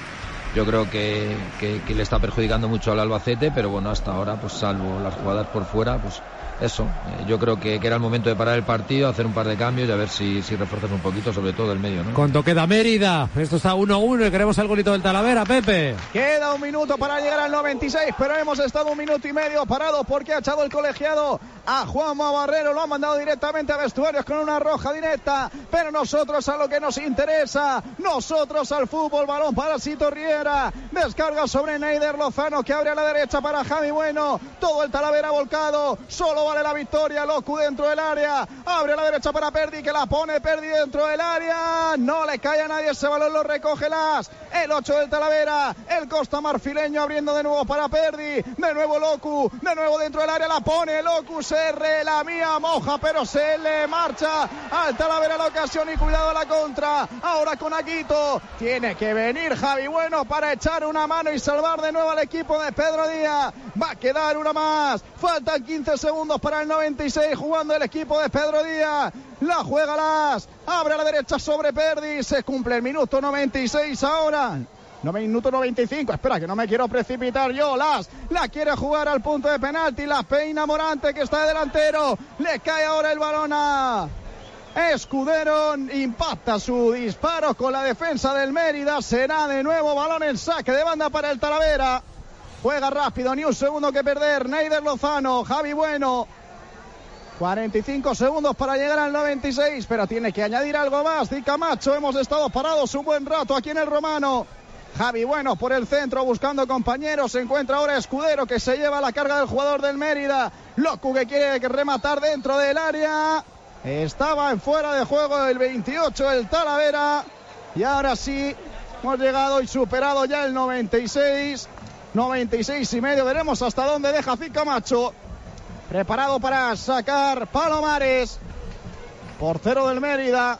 Yo creo que- que le está perjudicando mucho al Albacete, pero bueno, hasta ahora, pues salvo las jugadas por fuera, pues eso, eh, yo creo que, que, era el momento de parar el partido, hacer un par de cambios y a ver si, si refuerzas un poquito, sobre todo el medio, ¿no? ¿Cuánto queda Mérida? Esto está 1-1 y queremos el golito del Talavera, Pepe. Queda un minuto para llegar al 96, pero hemos estado un minuto y medio parados porque ha echado el colegiado a Juanma Barrero, lo ha mandado directamente a vestuarios con una roja directa, pero nosotros a lo que nos interesa, nosotros al fútbol, balón para Sito Riera, descarga sobre Neider Lozano que abre a la derecha para Javi Bueno, todo el Talavera volcado, solo vale la victoria, Locu dentro del área, abre la derecha para Perdi que la pone Perdi dentro del área, no le cae a nadie ese balón, lo recoge las, el 8 del Talavera, el Costa Marfileño abriendo de nuevo para Perdi, de nuevo Locu, de nuevo dentro del área, la pone Locu, se la mía moja, pero se le marcha al Talavera la ocasión y cuidado la contra, ahora con Aquito, tiene que venir Javi Bueno para echar una mano y salvar de nuevo al equipo de Pedro Díaz, va a quedar una más, faltan 15 segundos para el 96 jugando el equipo de Pedro Díaz. La juega Las. Abre a la derecha sobre Perdi. Se cumple el minuto 96 ahora. No, minuto 95. Espera, que no me quiero precipitar yo. Las la quiere jugar al punto de penalti. La peina Morante que está de delantero. Le cae ahora el balón a. Escudero impacta su disparo con la defensa del Mérida. Será de nuevo balón en saque de banda para el Talavera. Juega rápido, ni un segundo que perder. Neider Lozano, Javi Bueno. 45 segundos para llegar al 96, pero tiene que añadir algo más. Di Camacho, hemos estado parados un buen rato aquí en el Romano. Javi Bueno por el centro buscando compañeros. Se encuentra ahora Escudero que se lleva la carga del jugador del Mérida. Locu que quiere rematar dentro del área. Estaba en fuera de juego el 28 el Talavera. Y ahora sí hemos llegado y superado ya el 96. 96 y medio. Veremos hasta dónde deja Camacho. Preparado para sacar Palomares. Portero del Mérida.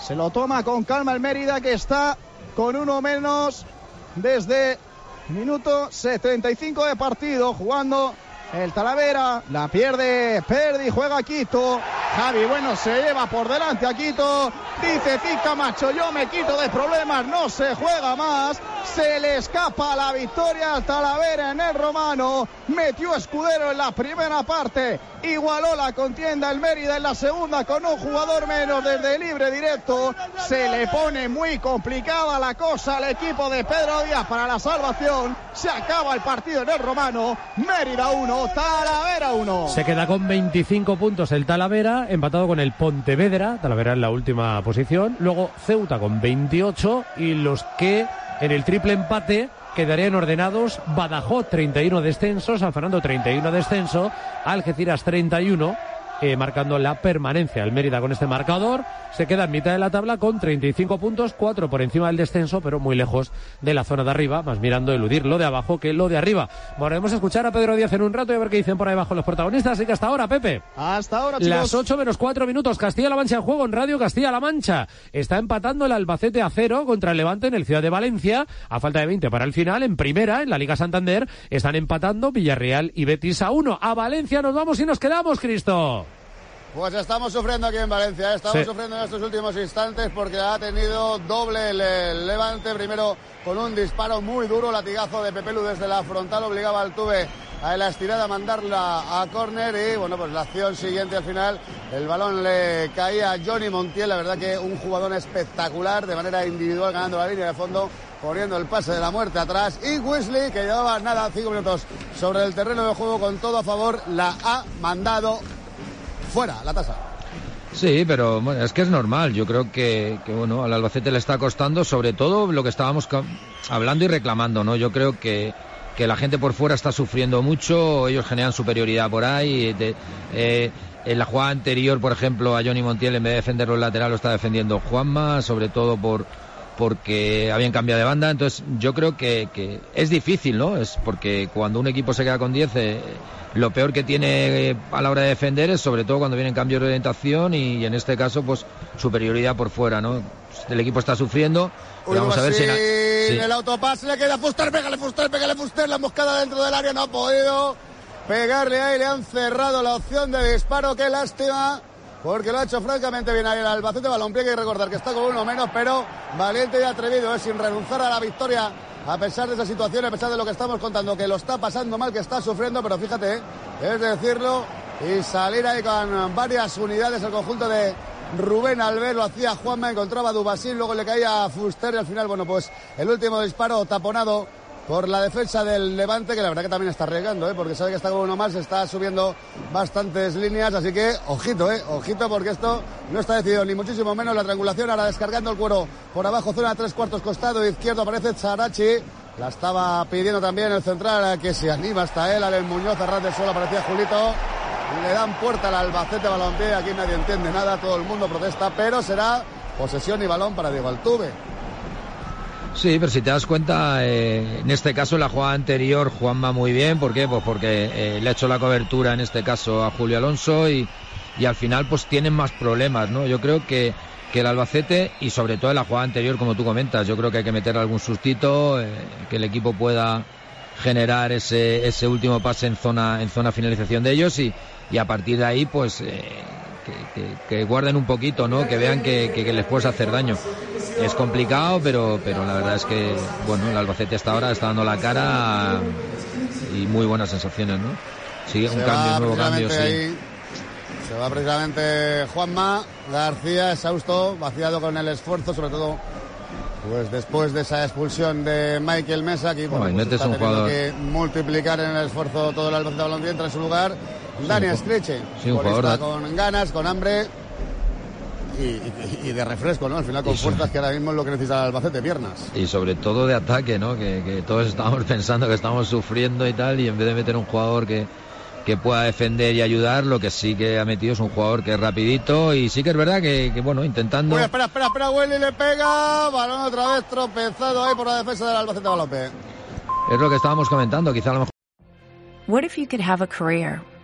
Se lo toma con calma el Mérida que está con uno menos desde minuto 75 de partido jugando el Talavera. La pierde Perdi, juega Quito. Javi Bueno se lleva por delante a Quito. Dice Fica Macho, yo me quito de problemas, no se juega más. Se le escapa la victoria al Talavera en el Romano. Metió Escudero en la primera parte. Igualó la contienda el Mérida en la segunda con un jugador menos desde libre directo. Se le pone muy complicada la cosa al equipo de Pedro Díaz para la salvación. Se acaba el partido en el Romano. Mérida 1, Talavera 1. Se queda con 25 puntos el Talavera, empatado con el Pontevedra. Talavera en la última posición. Luego Ceuta con 28 y los que en el triple empate quedarían ordenados Badajoz 31 descensos, San Fernando 31 descenso, Algeciras 31 eh, marcando la permanencia. El Mérida con este marcador se queda en mitad de la tabla con 35 puntos, 4 por encima del descenso, pero muy lejos de la zona de arriba, más mirando eludir lo de abajo que lo de arriba. Volvemos a escuchar a Pedro Díaz en un rato y a ver qué dicen por ahí abajo los protagonistas. Así que hasta ahora, Pepe. Hasta ahora, chicos. Las 8 menos 4 minutos. Castilla-La Mancha en juego en Radio Castilla-La Mancha. Está empatando el Albacete a cero contra el Levante en el Ciudad de Valencia. A falta de 20 para el final, en primera, en la Liga Santander, están empatando Villarreal y Betis a 1. A Valencia nos vamos y nos quedamos, Cristo. Pues estamos sufriendo aquí en Valencia, ¿eh? estamos sufriendo en estos últimos instantes porque ha tenido doble el, levante, primero con un disparo muy duro, latigazo de Pepelu desde la frontal, obligaba al Tuve a la estirada a mandarla a córner y bueno, pues la acción siguiente al final, el balón le caía a Johnny Montiel, la verdad que un jugador espectacular de manera individual ganando la línea de fondo, corriendo el pase de la muerte atrás y Wesley que llevaba nada, cinco minutos sobre el terreno de juego con todo a favor, la ha mandado fuera la tasa. Sí, pero bueno, es que es normal. Yo creo que, que, bueno, al Albacete le está costando, sobre todo lo que estábamos hablando y reclamando, ¿no? Yo creo que, que la gente por fuera está sufriendo mucho, ellos generan superioridad por ahí. Eh, en la jugada anterior, por ejemplo, a Johnny Montiel en vez de defender los laterales lo está defendiendo Juanma, sobre todo por porque habían cambiado de banda. Entonces, yo creo que, que es difícil, ¿no? Es porque cuando un equipo se queda con 10, eh, lo peor que tiene eh, a la hora de defender es sobre todo cuando vienen cambios de orientación y, en este caso, pues superioridad por fuera, ¿no? El equipo está sufriendo. vamos a ver si. En el autopase le queda Fuster, pégale Fuster, pégale Fuster, la moscada dentro del área no ha podido pegarle ahí, le han cerrado la opción de disparo, qué lástima porque lo ha hecho francamente bien ahí el Albacete Balompié, hay que recordar que está con uno menos, pero valiente y atrevido, es sin renunciar a la victoria a pesar de esa situación, a pesar de lo que estamos contando, que lo está pasando mal, que está sufriendo, pero fíjate, es decirlo, y salir ahí con varias unidades el conjunto de Rubén Albert, lo hacía Juanma, encontraba Dubasín, luego le caía a Fuster y al final, bueno, pues el último disparo taponado por la defensa del Levante, que la verdad que también está arriesgando, ¿eh? porque sabe que está con uno más, está subiendo bastantes líneas, así que ojito, ¿eh? ojito, porque esto no está decidido ni muchísimo menos. La triangulación ahora descargando el cuero por abajo, zona tres cuartos costado izquierdo, aparece Zarachi. La estaba pidiendo también el central que se anima hasta él, al Muñoz, a ras del suelo aparecía Julito. Le dan puerta al Albacete Balompié, aquí nadie entiende nada, todo el mundo protesta, pero será posesión y balón para Diego Altuve. Sí, pero si te das cuenta, eh, en este caso la jugada anterior Juan va muy bien, ¿por qué? Pues porque eh, le ha hecho la cobertura en este caso a Julio Alonso y, y al final pues tienen más problemas, ¿no? Yo creo que, que el Albacete y sobre todo en la jugada anterior, como tú comentas, yo creo que hay que meter algún sustito, eh, que el equipo pueda generar ese, ese último pase en zona, en zona finalización de ellos y, y a partir de ahí pues eh, que, que, que, guarden un poquito, ¿no? Que vean que, que, les puedes hacer daño. Es complicado, pero, pero la verdad es que, bueno, el Albacete hasta ahora está dando la cara y muy buenas sensaciones, ¿no? Sí, un Se cambio, un nuevo cambio, precisamente sí. ahí. Se va precisamente Juanma García, exhausto, vaciado con el esfuerzo, sobre todo pues después de esa expulsión de Michael Mesa, aquí bueno, pues está un teniendo jugador. que multiplicar en el esfuerzo todo el Albacete Balompié, entra en su lugar Dani ju- Estreche, sí, un jugador con ganas, con hambre y, y- y de refresco, ¿no? Al final con sí. fuerzas que ahora mismo es lo que necesita el Albacete, piernas. Y sobre todo de ataque, ¿no? Que, que todos estábamos pensando que estamos sufriendo y tal, y en vez de meter un jugador que, que pueda defender y ayudar, lo que sí que ha metido es un jugador que es rapidito y sí que es verdad que, que, bueno, intentando... Uy, espera, espera, espera, Willy le pega, balón otra vez tropezado ahí por la defensa del Albacete Balompié. Es lo que estábamos comentando, quizá a lo mejor... What if you could have a career